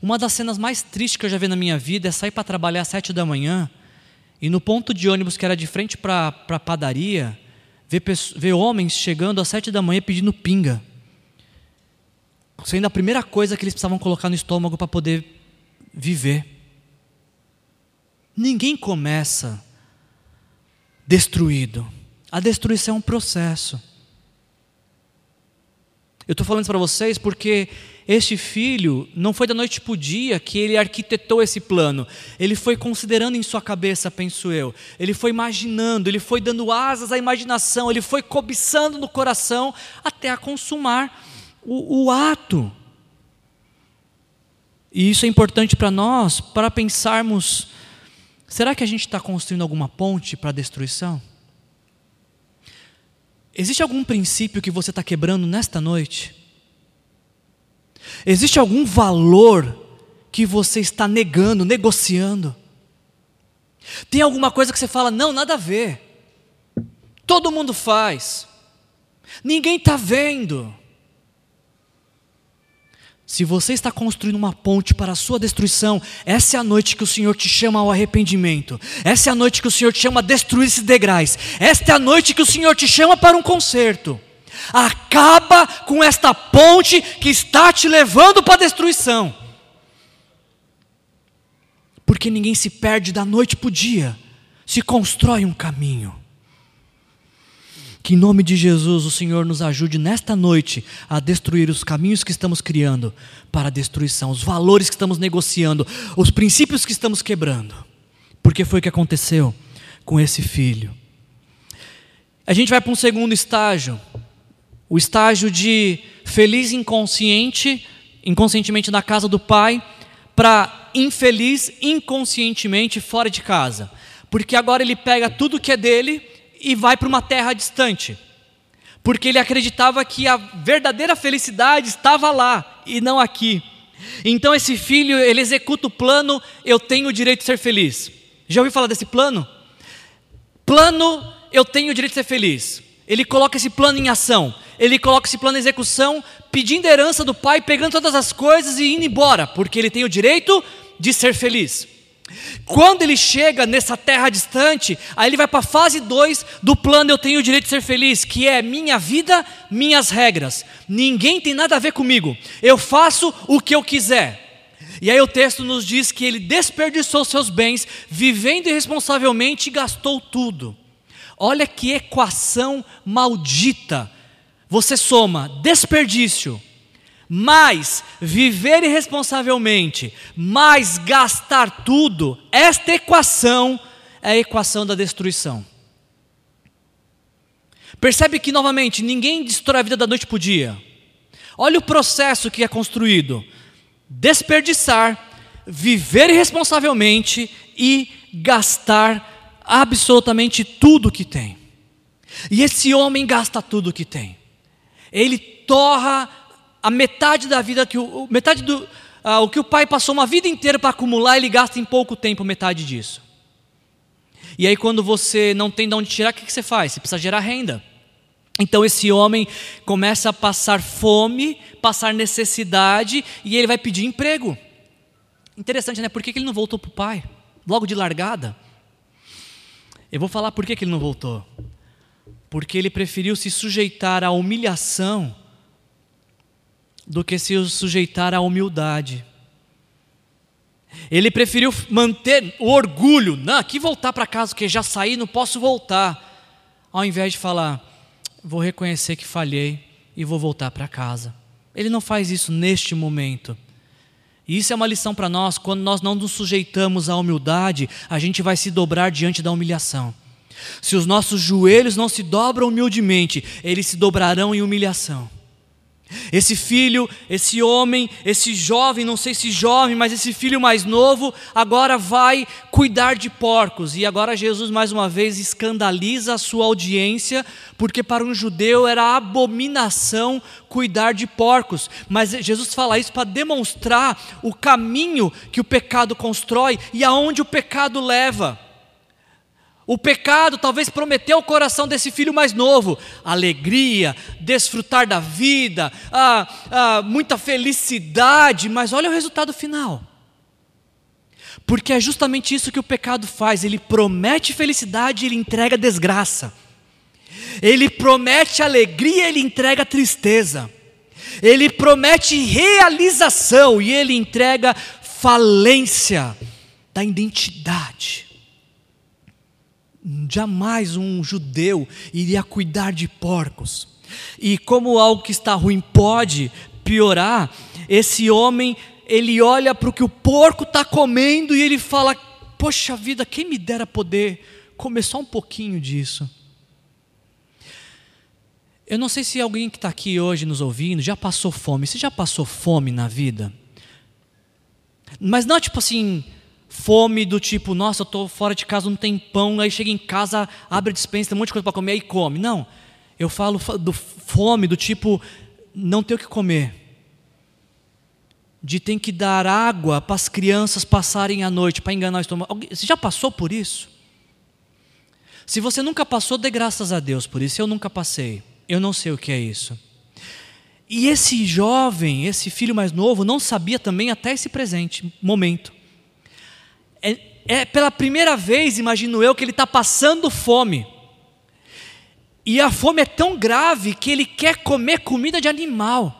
Uma das cenas mais tristes que eu já vi na minha vida é sair para trabalhar às sete da manhã e no ponto de ônibus que era de frente para a padaria, ver, ver homens chegando às sete da manhã pedindo pinga. Sendo a primeira coisa que eles precisavam colocar no estômago para poder viver. Ninguém começa destruído. A destruição é um processo. Eu estou falando isso para vocês porque este filho não foi da noite para o dia que ele arquitetou esse plano. Ele foi considerando em sua cabeça, penso eu. Ele foi imaginando, ele foi dando asas à imaginação, ele foi cobiçando no coração até a consumar o, o ato. E isso é importante para nós, para pensarmos: será que a gente está construindo alguma ponte para a destruição? Existe algum princípio que você está quebrando nesta noite? Existe algum valor que você está negando, negociando? Tem alguma coisa que você fala, não, nada a ver. Todo mundo faz. Ninguém está vendo. Se você está construindo uma ponte para a sua destruição, essa é a noite que o Senhor te chama ao arrependimento. Essa é a noite que o Senhor te chama a destruir esses degraus. Esta é a noite que o Senhor te chama para um conserto. Acaba com esta ponte que está te levando para a destruição. Porque ninguém se perde da noite para o dia, se constrói um caminho. Que em nome de Jesus o Senhor nos ajude nesta noite a destruir os caminhos que estamos criando para a destruição, os valores que estamos negociando, os princípios que estamos quebrando. Porque foi o que aconteceu com esse filho. A gente vai para um segundo estágio, o estágio de feliz inconsciente, inconscientemente na casa do pai, para infeliz inconscientemente fora de casa. Porque agora ele pega tudo que é dele e vai para uma terra distante. Porque ele acreditava que a verdadeira felicidade estava lá e não aqui. Então esse filho, ele executa o plano, eu tenho o direito de ser feliz. Já ouviu falar desse plano? Plano, eu tenho o direito de ser feliz. Ele coloca esse plano em ação. Ele coloca esse plano em execução, pedindo herança do pai, pegando todas as coisas e indo embora, porque ele tem o direito de ser feliz. Quando ele chega nessa terra distante, aí ele vai para a fase 2 do plano Eu tenho o direito de ser feliz, que é minha vida, minhas regras. Ninguém tem nada a ver comigo. Eu faço o que eu quiser. E aí o texto nos diz que ele desperdiçou seus bens, vivendo irresponsavelmente e gastou tudo. Olha que equação maldita. Você soma desperdício, mais viver irresponsavelmente, mais gastar tudo, esta equação é a equação da destruição. Percebe que, novamente, ninguém destrói a vida da noite para o dia. Olha o processo que é construído: desperdiçar, viver irresponsavelmente e gastar absolutamente tudo que tem. E esse homem gasta tudo que tem. Ele torra a metade da vida que o metade do ah, o que o pai passou uma vida inteira para acumular, ele gasta em pouco tempo metade disso. E aí quando você não tem de onde tirar, o que, que você faz? Você precisa gerar renda. Então esse homem começa a passar fome, passar necessidade e ele vai pedir emprego. Interessante, né? Por que, ele não voltou para o pai? Logo de largada. Eu vou falar por que, que ele não voltou. Porque ele preferiu se sujeitar à humilhação do que se sujeitar à humildade. Ele preferiu manter o orgulho, não, aqui voltar para casa, porque já saí, não posso voltar, ao invés de falar, vou reconhecer que falhei e vou voltar para casa. Ele não faz isso neste momento. Isso é uma lição para nós, quando nós não nos sujeitamos à humildade, a gente vai se dobrar diante da humilhação. Se os nossos joelhos não se dobram humildemente, eles se dobrarão em humilhação. Esse filho, esse homem, esse jovem, não sei se jovem, mas esse filho mais novo, agora vai cuidar de porcos. E agora Jesus, mais uma vez, escandaliza a sua audiência, porque para um judeu era abominação cuidar de porcos. Mas Jesus fala isso para demonstrar o caminho que o pecado constrói e aonde o pecado leva. O pecado talvez prometeu ao coração desse filho mais novo alegria, desfrutar da vida, ah, ah, muita felicidade, mas olha o resultado final. Porque é justamente isso que o pecado faz: ele promete felicidade ele entrega desgraça. Ele promete alegria, ele entrega tristeza. Ele promete realização e ele entrega falência da identidade. Jamais um judeu iria cuidar de porcos. E como algo que está ruim pode piorar, esse homem ele olha para o que o porco está comendo e ele fala: Poxa vida, quem me dera poder comer só um pouquinho disso. Eu não sei se alguém que está aqui hoje nos ouvindo já passou fome. Você já passou fome na vida? Mas não tipo assim, fome do tipo, nossa, eu estou fora de casa, não tem pão, aí chega em casa, abre a dispensa, tem um monte de coisa para comer, aí come. Não, eu falo do fome do tipo, não ter o que comer. De ter que dar água para as crianças passarem a noite, para enganar o estômago. Você já passou por isso? Se você nunca passou, dê graças a Deus por isso. Eu nunca passei. Eu não sei o que é isso. E esse jovem, esse filho mais novo, não sabia também até esse presente momento. É, é pela primeira vez, imagino eu, que ele está passando fome. E a fome é tão grave que ele quer comer comida de animal.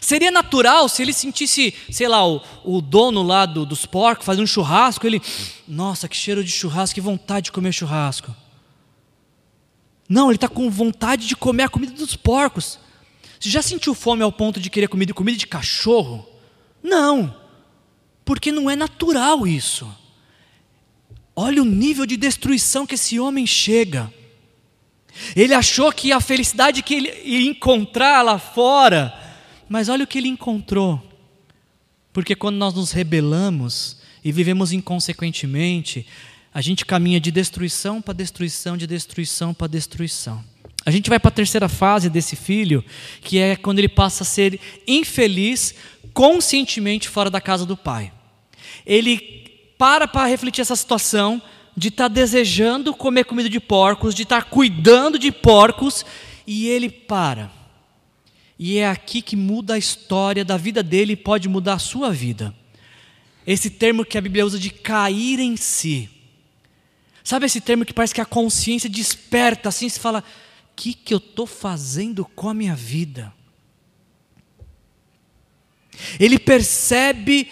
Seria natural se ele sentisse, sei lá, o, o dono lá do, dos porcos fazendo um churrasco, ele, nossa, que cheiro de churrasco, que vontade de comer churrasco. Não, ele está com vontade de comer a comida dos porcos. Você já sentiu fome ao ponto de querer comida, comida de cachorro? Não, porque não é natural isso. Olha o nível de destruição que esse homem chega. Ele achou que a felicidade que ele ia encontrar lá fora, mas olha o que ele encontrou. Porque quando nós nos rebelamos e vivemos inconsequentemente, a gente caminha de destruição para destruição, de destruição para destruição. A gente vai para a terceira fase desse filho, que é quando ele passa a ser infeliz conscientemente fora da casa do pai. Ele para para refletir essa situação de estar tá desejando comer comida de porcos, de estar tá cuidando de porcos, e ele para. E é aqui que muda a história da vida dele e pode mudar a sua vida. Esse termo que a Bíblia usa de cair em si. Sabe esse termo que parece que a consciência desperta assim, se fala: o que, que eu estou fazendo com a minha vida? Ele percebe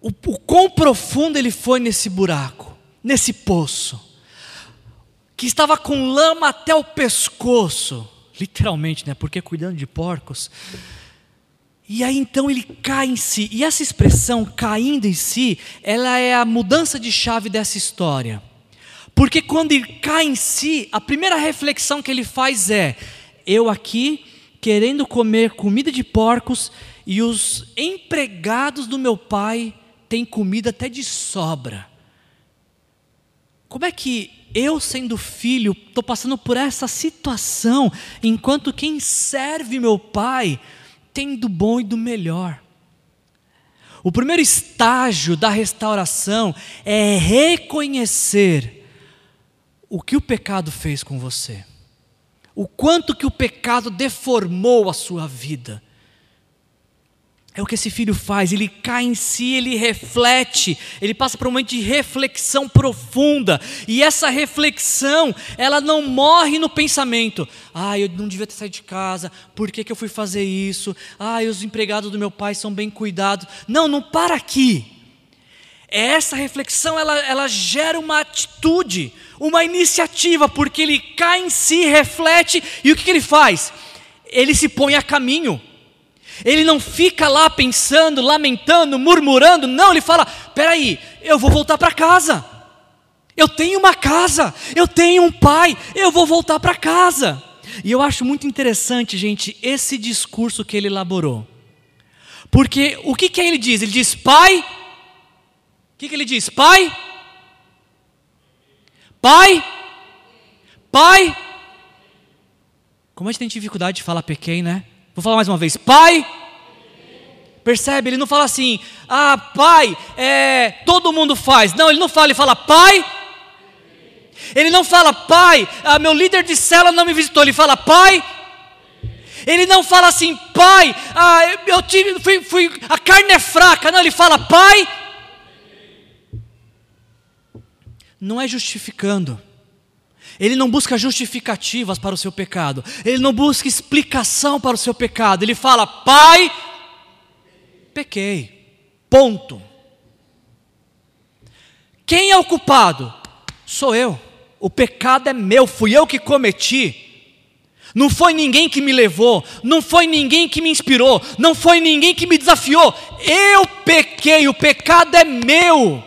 o, o quão profundo ele foi nesse buraco, nesse poço, que estava com lama até o pescoço, literalmente, né? Porque cuidando de porcos. E aí então ele cai em si. E essa expressão caindo em si, ela é a mudança de chave dessa história. Porque quando ele cai em si, a primeira reflexão que ele faz é: eu aqui querendo comer comida de porcos e os empregados do meu pai tem comida até de sobra. Como é que eu, sendo filho, estou passando por essa situação, enquanto quem serve meu pai tem do bom e do melhor? O primeiro estágio da restauração é reconhecer o que o pecado fez com você, o quanto que o pecado deformou a sua vida. É o que esse filho faz, ele cai em si, ele reflete, ele passa por um momento de reflexão profunda, e essa reflexão, ela não morre no pensamento, ah, eu não devia ter saído de casa, por que, que eu fui fazer isso? Ah, os empregados do meu pai são bem cuidados. Não, não para aqui. Essa reflexão, ela, ela gera uma atitude, uma iniciativa, porque ele cai em si, reflete, e o que, que ele faz? Ele se põe a caminho. Ele não fica lá pensando, lamentando, murmurando, não, ele fala: peraí, eu vou voltar para casa. Eu tenho uma casa, eu tenho um pai, eu vou voltar para casa. E eu acho muito interessante, gente, esse discurso que ele elaborou. Porque o que, que ele diz? Ele diz: Pai. O que, que ele diz? Pai. Pai. Pai. Como a gente tem dificuldade de falar pequeno, né? Vou falar mais uma vez. Pai. Percebe? Ele não fala assim, ah, pai, é, todo mundo faz. Não, ele não fala, ele fala, pai. Ele não fala, pai, ah, meu líder de cela não me visitou. Ele fala, pai. Ele não fala assim, pai, ah, eu tive, fui, fui, a carne é fraca. Não, ele fala, pai. Não é justificando. Ele não busca justificativas para o seu pecado. Ele não busca explicação para o seu pecado. Ele fala: Pai, pequei. Ponto. Quem é o culpado? Sou eu. O pecado é meu, fui eu que cometi. Não foi ninguém que me levou, não foi ninguém que me inspirou, não foi ninguém que me desafiou. Eu pequei, o pecado é meu.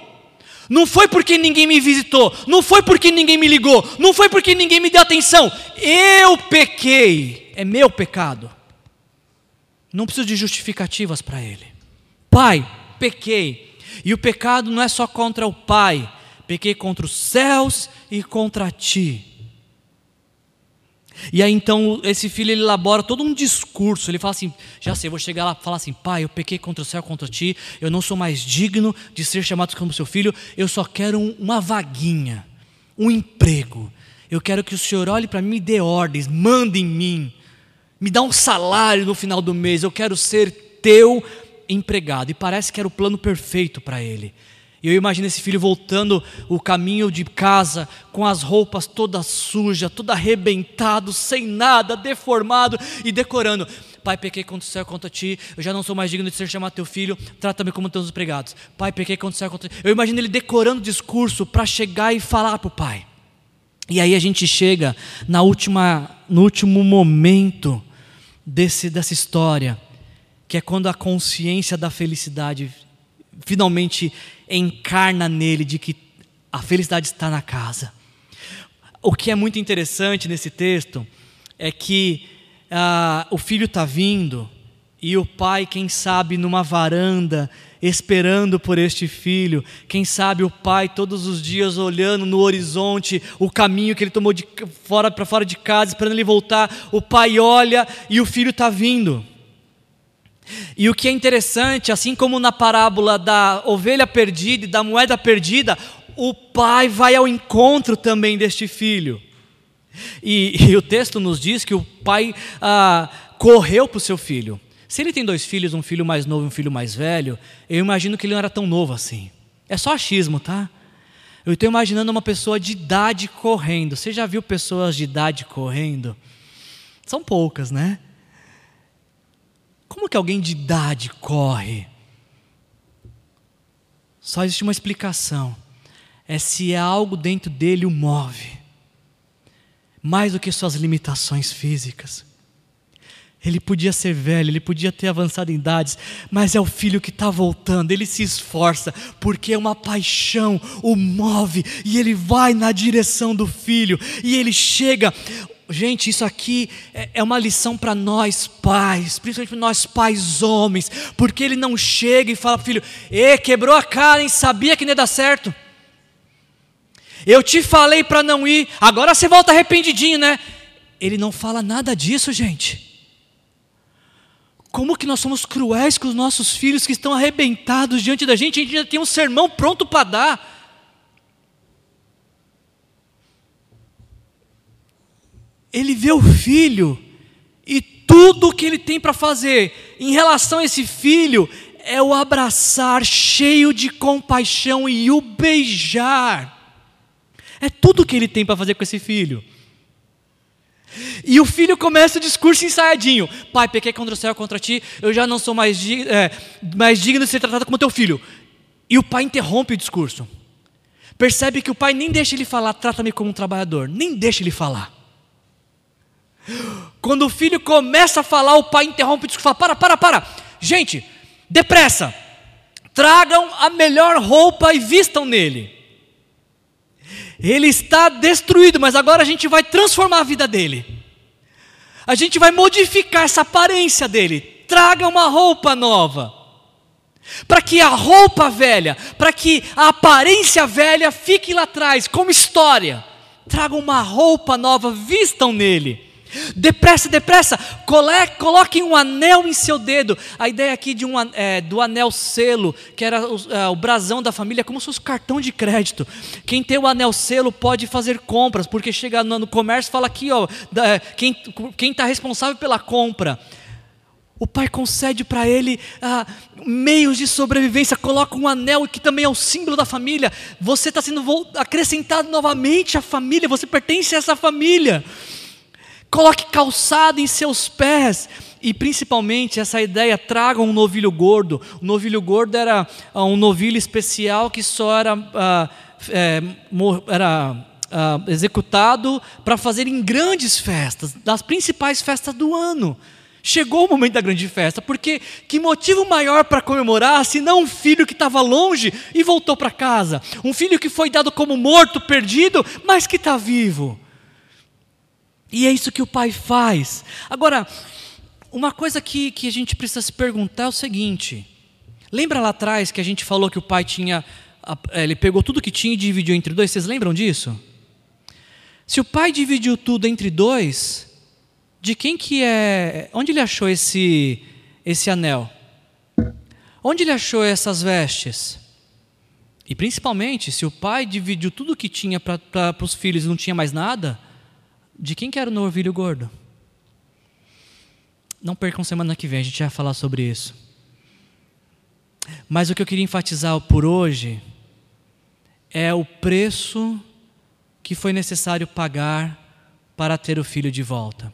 Não foi porque ninguém me visitou, não foi porque ninguém me ligou, não foi porque ninguém me deu atenção. Eu pequei, é meu pecado. Não preciso de justificativas para ele. Pai, pequei. E o pecado não é só contra o Pai, pequei contra os céus e contra ti. E aí então esse filho ele elabora todo um discurso. Ele fala assim: já sei, vou chegar lá e falar assim, pai, eu pequei contra o céu, contra ti, eu não sou mais digno de ser chamado como seu filho, eu só quero uma vaguinha, um emprego. Eu quero que o Senhor olhe para mim e dê ordens, mande em mim, me dá um salário no final do mês, eu quero ser teu empregado. E parece que era o plano perfeito para ele. E eu imagino esse filho voltando o caminho de casa com as roupas todas sujas, todo arrebentado, sem nada, deformado e decorando. Pai, pequei contra o céu contra ti, eu já não sou mais digno de ser chamado teu filho, trata-me como teus empregados. Pai, pequei contra o céu contra ti. Eu imagino ele decorando o discurso para chegar e falar para o pai. E aí a gente chega na última, no último momento desse, dessa história, que é quando a consciência da felicidade finalmente encarna nele de que a felicidade está na casa. O que é muito interessante nesse texto é que ah, o filho está vindo e o pai, quem sabe, numa varanda, esperando por este filho. Quem sabe o pai todos os dias olhando no horizonte o caminho que ele tomou de fora para fora de casa, esperando ele voltar. O pai olha e o filho está vindo. E o que é interessante, assim como na parábola da ovelha perdida e da moeda perdida, o pai vai ao encontro também deste filho. E, e o texto nos diz que o pai ah, correu para o seu filho. Se ele tem dois filhos, um filho mais novo e um filho mais velho, eu imagino que ele não era tão novo assim. É só achismo, tá? Eu estou imaginando uma pessoa de idade correndo. Você já viu pessoas de idade correndo? São poucas, né? Como que alguém de idade corre? Só existe uma explicação. É se é algo dentro dele o move. Mais do que suas limitações físicas. Ele podia ser velho, ele podia ter avançado em idades, mas é o filho que está voltando. Ele se esforça, porque é uma paixão, o move, e ele vai na direção do filho, e ele chega. Gente, isso aqui é, é uma lição para nós pais, principalmente para nós pais homens, porque ele não chega e fala, filho, e quebrou a cara, hein? sabia que não ia dar certo. Eu te falei para não ir, agora você volta arrependidinho, né? Ele não fala nada disso, gente. Como que nós somos cruéis com os nossos filhos que estão arrebentados diante da gente, a gente já tem um sermão pronto para dar. Ele vê o filho e tudo o que ele tem para fazer em relação a esse filho é o abraçar cheio de compaixão e o beijar. É tudo o que ele tem para fazer com esse filho. E o filho começa o discurso ensaiadinho: Pai, pequei contra o céu, contra ti, eu já não sou mais, é, mais digno de ser tratado como teu filho. E o pai interrompe o discurso. Percebe que o pai nem deixa ele falar, trata-me como um trabalhador, nem deixa ele falar. Quando o filho começa a falar, o pai interrompe e fala: Para, para, para. Gente, depressa. Tragam a melhor roupa e vistam nele. Ele está destruído, mas agora a gente vai transformar a vida dele. A gente vai modificar essa aparência dele. Traga uma roupa nova. Para que a roupa velha, para que a aparência velha fique lá atrás, como história. Tragam uma roupa nova, vistam nele. Depressa, depressa, coloquem um anel em seu dedo. A ideia aqui de um, é, do anel selo, que era o, é, o, brasão da família, como se fosse cartão de crédito. Quem tem o anel selo pode fazer compras, porque chega no, no comércio fala aqui, ó, da, é, quem está responsável pela compra. O pai concede para ele ah, meios de sobrevivência, coloca um anel que também é o símbolo da família. Você está sendo acrescentado novamente à família, você pertence a essa família. Coloque calçado em seus pés. E principalmente essa ideia, traga um novilho gordo. O novilho gordo era uh, um novilho especial que só era, uh, é, era uh, executado para fazer em grandes festas, das principais festas do ano. Chegou o momento da grande festa, porque que motivo maior para comemorar se não um filho que estava longe e voltou para casa? Um filho que foi dado como morto, perdido, mas que está vivo. E é isso que o pai faz. Agora, uma coisa que, que a gente precisa se perguntar é o seguinte: lembra lá atrás que a gente falou que o pai tinha. É, ele pegou tudo que tinha e dividiu entre dois? Vocês lembram disso? Se o pai dividiu tudo entre dois, de quem que é, onde ele achou esse esse anel? Onde ele achou essas vestes? E principalmente, se o pai dividiu tudo que tinha para os filhos e não tinha mais nada, de quem que era o novilho gordo? Não percam semana que vem, a gente vai falar sobre isso. Mas o que eu queria enfatizar por hoje é o preço que foi necessário pagar para ter o filho de volta.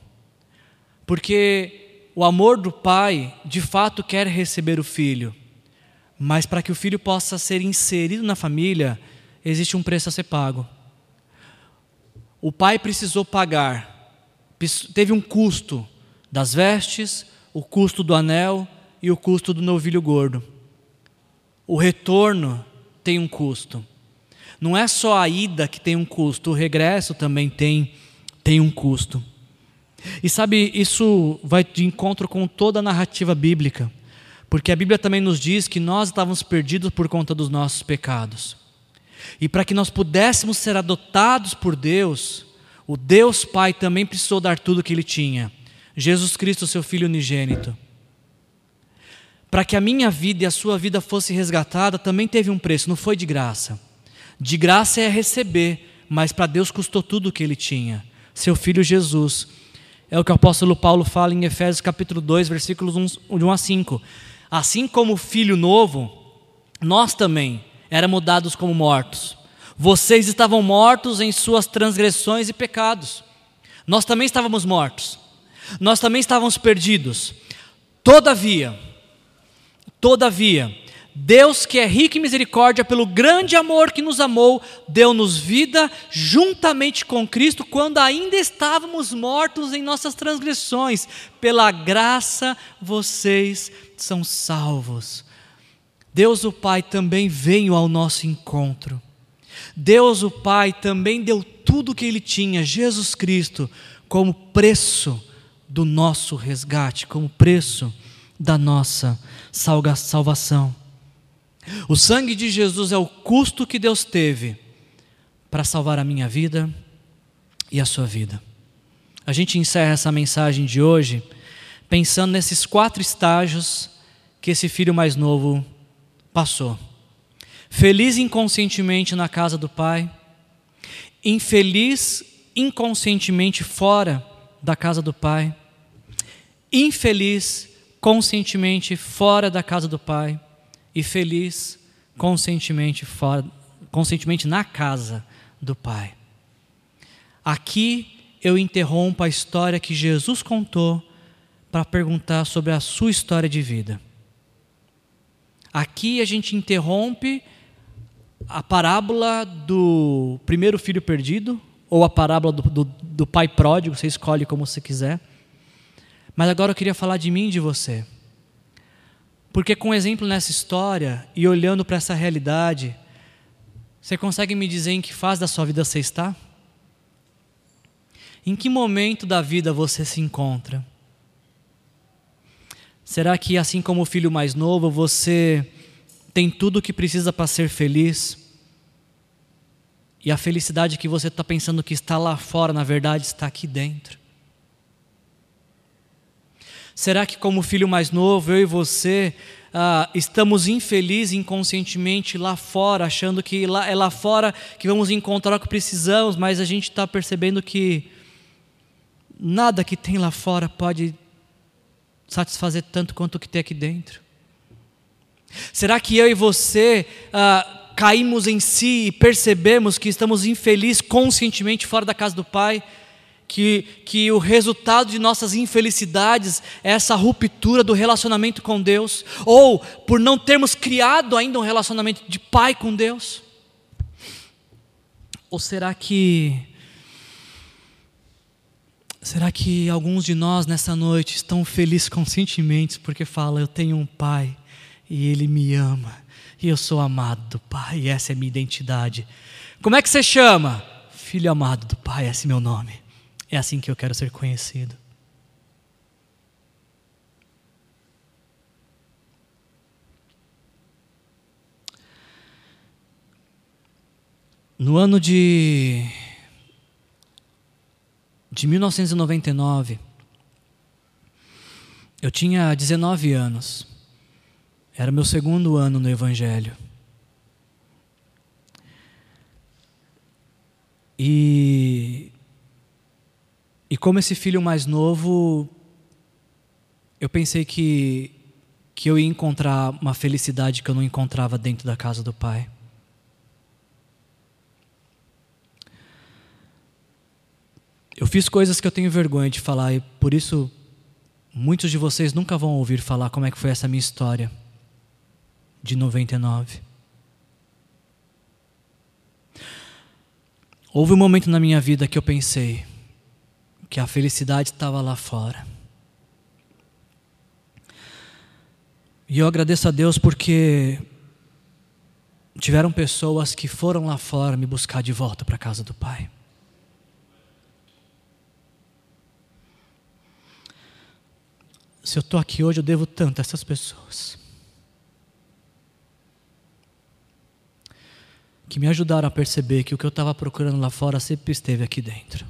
Porque o amor do pai, de fato, quer receber o filho, mas para que o filho possa ser inserido na família, existe um preço a ser pago. O pai precisou pagar, teve um custo das vestes, o custo do anel e o custo do novilho gordo. O retorno tem um custo. Não é só a ida que tem um custo, o regresso também tem, tem um custo. E sabe, isso vai de encontro com toda a narrativa bíblica, porque a Bíblia também nos diz que nós estávamos perdidos por conta dos nossos pecados. E para que nós pudéssemos ser adotados por Deus, o Deus Pai também precisou dar tudo o que ele tinha. Jesus Cristo, seu Filho unigênito. Para que a minha vida e a sua vida fosse resgatada, também teve um preço, não foi de graça. De graça é receber, mas para Deus custou tudo o que ele tinha. Seu filho Jesus. É o que o apóstolo Paulo fala em Efésios capítulo 2, versículos 1, de 1 a 5. Assim como o filho novo, nós também éramos dados como mortos. Vocês estavam mortos em suas transgressões e pecados. Nós também estávamos mortos. Nós também estávamos perdidos. Todavia, todavia, Deus, que é rico em misericórdia, pelo grande amor que nos amou, deu-nos vida juntamente com Cristo, quando ainda estávamos mortos em nossas transgressões. Pela graça vocês são salvos. Deus o Pai também veio ao nosso encontro. Deus o Pai também deu tudo o que ele tinha, Jesus Cristo, como preço do nosso resgate, como preço da nossa salvação. O sangue de Jesus é o custo que Deus teve para salvar a minha vida e a sua vida. A gente encerra essa mensagem de hoje pensando nesses quatro estágios que esse filho mais novo passou. Feliz inconscientemente na casa do pai, infeliz inconscientemente fora da casa do pai, infeliz conscientemente fora da casa do pai e feliz conscientemente, fora, conscientemente na casa do Pai. Aqui eu interrompo a história que Jesus contou para perguntar sobre a sua história de vida. Aqui a gente interrompe a parábola do primeiro filho perdido, ou a parábola do, do, do pai pródigo, você escolhe como você quiser. Mas agora eu queria falar de mim e de você. Porque com exemplo nessa história e olhando para essa realidade, você consegue me dizer em que fase da sua vida você está? Em que momento da vida você se encontra? Será que, assim como o filho mais novo, você tem tudo o que precisa para ser feliz? E a felicidade que você está pensando que está lá fora, na verdade, está aqui dentro? Será que, como filho mais novo, eu e você ah, estamos infelizes inconscientemente lá fora, achando que lá, é lá fora que vamos encontrar o que precisamos, mas a gente está percebendo que nada que tem lá fora pode satisfazer tanto quanto o que tem aqui dentro? Será que eu e você ah, caímos em si e percebemos que estamos infelizes conscientemente fora da casa do Pai? que, que o resultado de nossas infelicidades é essa ruptura do relacionamento com Deus, ou por não termos criado ainda um relacionamento de pai com Deus? Ou será que será que alguns de nós nessa noite estão felizes conscientemente porque falam eu tenho um pai e ele me ama e eu sou amado do pai e essa é minha identidade. Como é que você chama? Filho amado do pai, esse é meu nome. É assim que eu quero ser conhecido. No ano de, de 1999, Eu tinha 19 anos. Era meu segundo ano no Evangelho. E, e como esse filho mais novo, eu pensei que, que eu ia encontrar uma felicidade que eu não encontrava dentro da casa do pai. Eu fiz coisas que eu tenho vergonha de falar e por isso muitos de vocês nunca vão ouvir falar como é que foi essa minha história de 99. Houve um momento na minha vida que eu pensei que a felicidade estava lá fora. E eu agradeço a Deus porque tiveram pessoas que foram lá fora me buscar de volta para a casa do Pai. Se eu estou aqui hoje, eu devo tanto a essas pessoas. Que me ajudaram a perceber que o que eu estava procurando lá fora sempre esteve aqui dentro.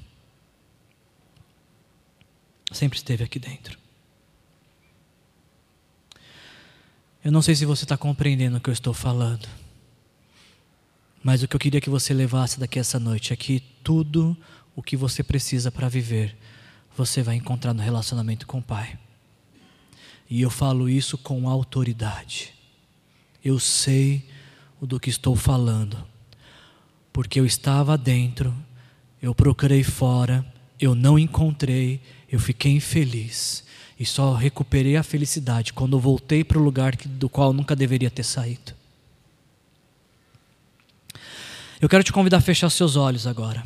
Sempre esteve aqui dentro. Eu não sei se você está compreendendo o que eu estou falando. Mas o que eu queria que você levasse daqui essa noite é que tudo o que você precisa para viver, você vai encontrar no relacionamento com o Pai. E eu falo isso com autoridade. Eu sei do que estou falando, porque eu estava dentro, eu procurei fora, eu não encontrei, eu fiquei infeliz e só recuperei a felicidade quando voltei para o lugar do qual nunca deveria ter saído. Eu quero te convidar a fechar seus olhos agora.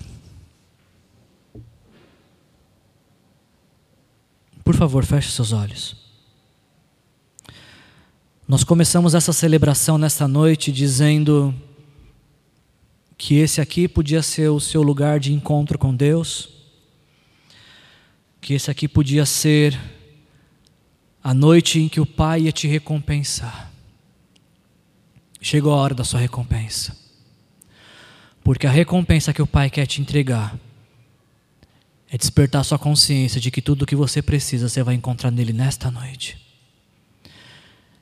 Por favor, feche seus olhos. Nós começamos essa celebração nesta noite dizendo que esse aqui podia ser o seu lugar de encontro com Deus, que esse aqui podia ser a noite em que o Pai ia te recompensar. Chegou a hora da sua recompensa. Porque a recompensa que o Pai quer te entregar é despertar sua consciência de que tudo o que você precisa você vai encontrar nele nesta noite.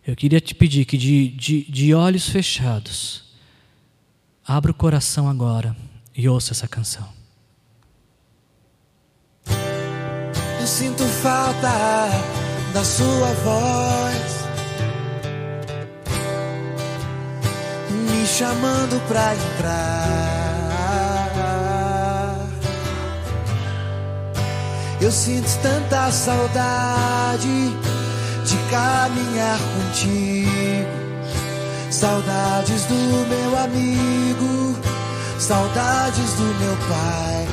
Eu queria te pedir que de, de, de olhos fechados, abra o coração agora e ouça essa canção. Eu sinto falta da sua voz, me chamando pra entrar. Eu sinto tanta saudade de caminhar contigo. Saudades do meu amigo, saudades do meu pai.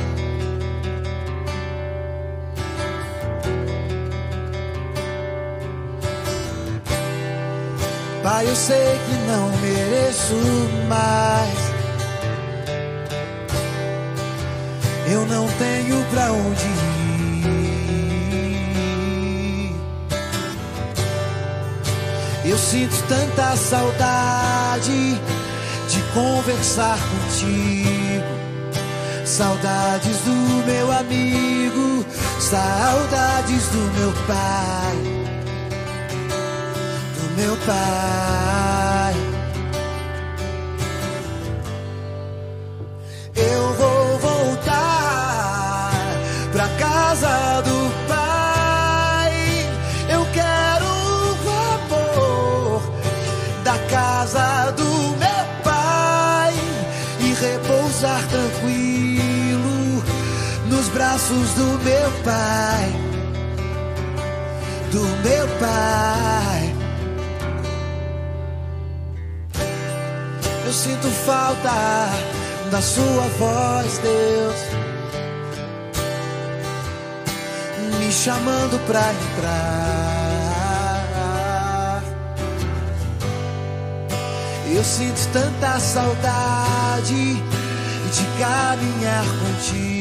Pai, eu sei que não mereço mais. Eu não tenho pra onde ir. Eu sinto tanta saudade de conversar contigo. Saudades do meu amigo, saudades do meu pai. Do meu pai. Braços do meu pai, do meu pai. Eu sinto falta da sua voz, Deus, me chamando pra entrar. Eu sinto tanta saudade de caminhar contigo.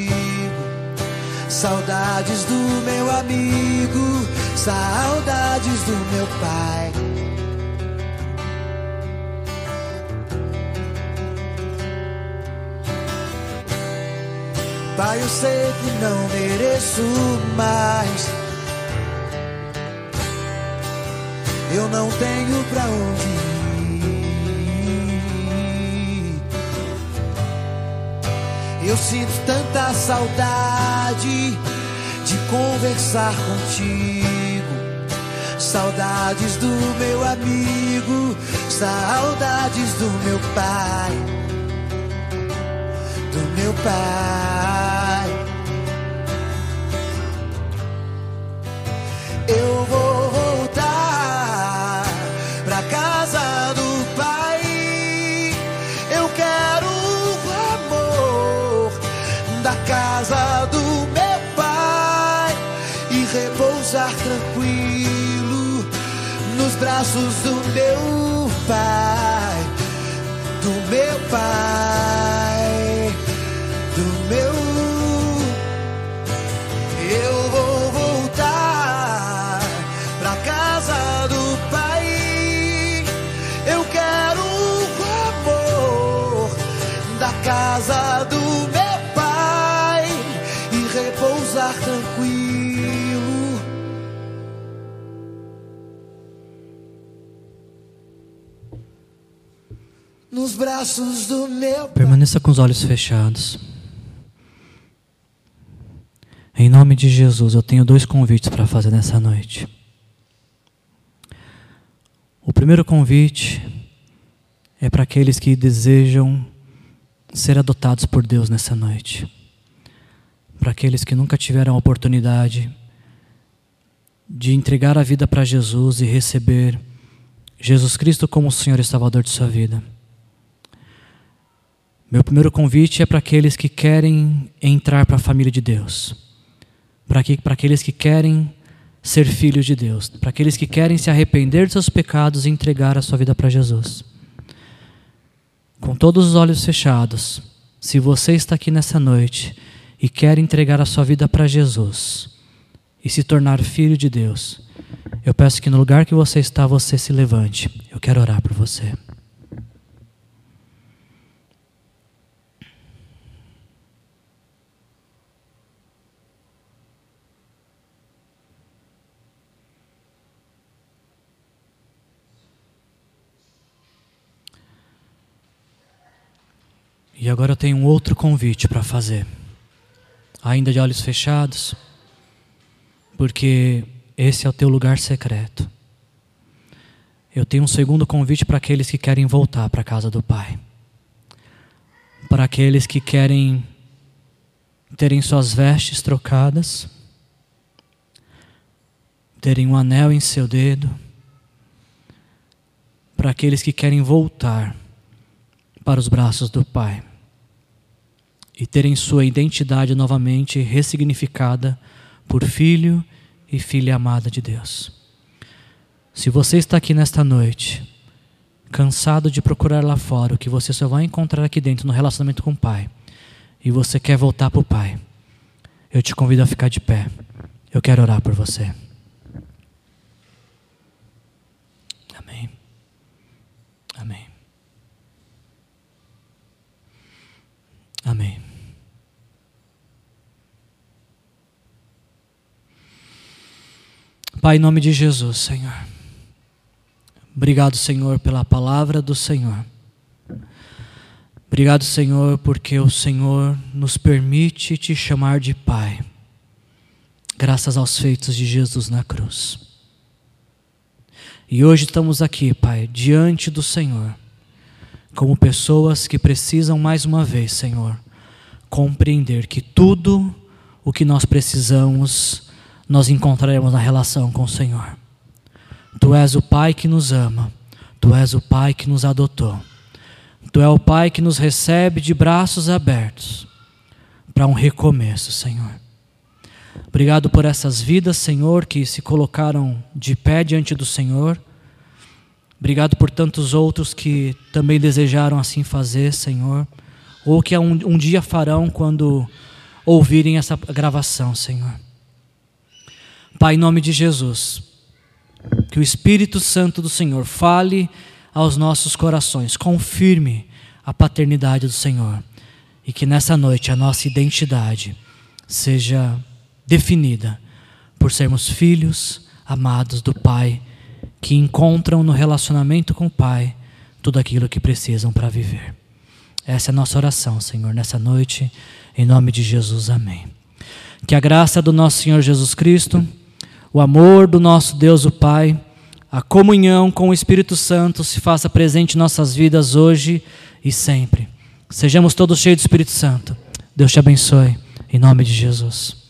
Saudades do meu amigo, saudades do meu pai. Pai, eu sei que não mereço mais eu não tenho pra onde ir. Eu sinto tanta saudade de conversar contigo. Saudades do meu amigo, saudades do meu pai, do meu pai. Eu vou braços do meu pai, do meu pai, do meu eu vou voltar pra casa do pai. Eu quero o amor da casa do Nos braços do meu. Permaneça com os olhos fechados. Em nome de Jesus, eu tenho dois convites para fazer nessa noite. O primeiro convite é para aqueles que desejam ser adotados por Deus nessa noite. Para aqueles que nunca tiveram a oportunidade de entregar a vida para Jesus e receber Jesus Cristo como o Senhor e Salvador de sua vida. Meu primeiro convite é para aqueles que querem entrar para a família de Deus, para que, para aqueles que querem ser filhos de Deus, para aqueles que querem se arrepender dos seus pecados e entregar a sua vida para Jesus. Com todos os olhos fechados, se você está aqui nessa noite e quer entregar a sua vida para Jesus e se tornar filho de Deus, eu peço que no lugar que você está, você se levante. Eu quero orar por você. E agora eu tenho um outro convite para fazer, ainda de olhos fechados, porque esse é o teu lugar secreto. Eu tenho um segundo convite para aqueles que querem voltar para a casa do Pai, para aqueles que querem terem suas vestes trocadas, terem um anel em seu dedo, para aqueles que querem voltar para os braços do Pai e terem sua identidade novamente ressignificada por filho e filha amada de Deus. Se você está aqui nesta noite, cansado de procurar lá fora o que você só vai encontrar aqui dentro no relacionamento com o Pai, e você quer voltar para o Pai, eu te convido a ficar de pé. Eu quero orar por você. Amém. Amém. Amém. Pai, em nome de Jesus, Senhor. Obrigado, Senhor, pela palavra do Senhor. Obrigado, Senhor, porque o Senhor nos permite te chamar de Pai, graças aos feitos de Jesus na cruz. E hoje estamos aqui, Pai, diante do Senhor, como pessoas que precisam mais uma vez, Senhor, compreender que tudo o que nós precisamos nós encontraremos na relação com o Senhor. Tu és o Pai que nos ama, Tu és o Pai que nos adotou, Tu és o Pai que nos recebe de braços abertos para um recomeço, Senhor. Obrigado por essas vidas, Senhor, que se colocaram de pé diante do Senhor. Obrigado por tantos outros que também desejaram assim fazer, Senhor, ou que um, um dia farão quando ouvirem essa gravação, Senhor. Pai, em nome de Jesus, que o Espírito Santo do Senhor fale aos nossos corações, confirme a paternidade do Senhor e que nessa noite a nossa identidade seja definida por sermos filhos amados do Pai que encontram no relacionamento com o Pai tudo aquilo que precisam para viver. Essa é a nossa oração, Senhor, nessa noite, em nome de Jesus. Amém. Que a graça do nosso Senhor Jesus Cristo, o amor do nosso Deus, o Pai, a comunhão com o Espírito Santo se faça presente em nossas vidas hoje e sempre. Sejamos todos cheios do Espírito Santo. Deus te abençoe, em nome de Jesus.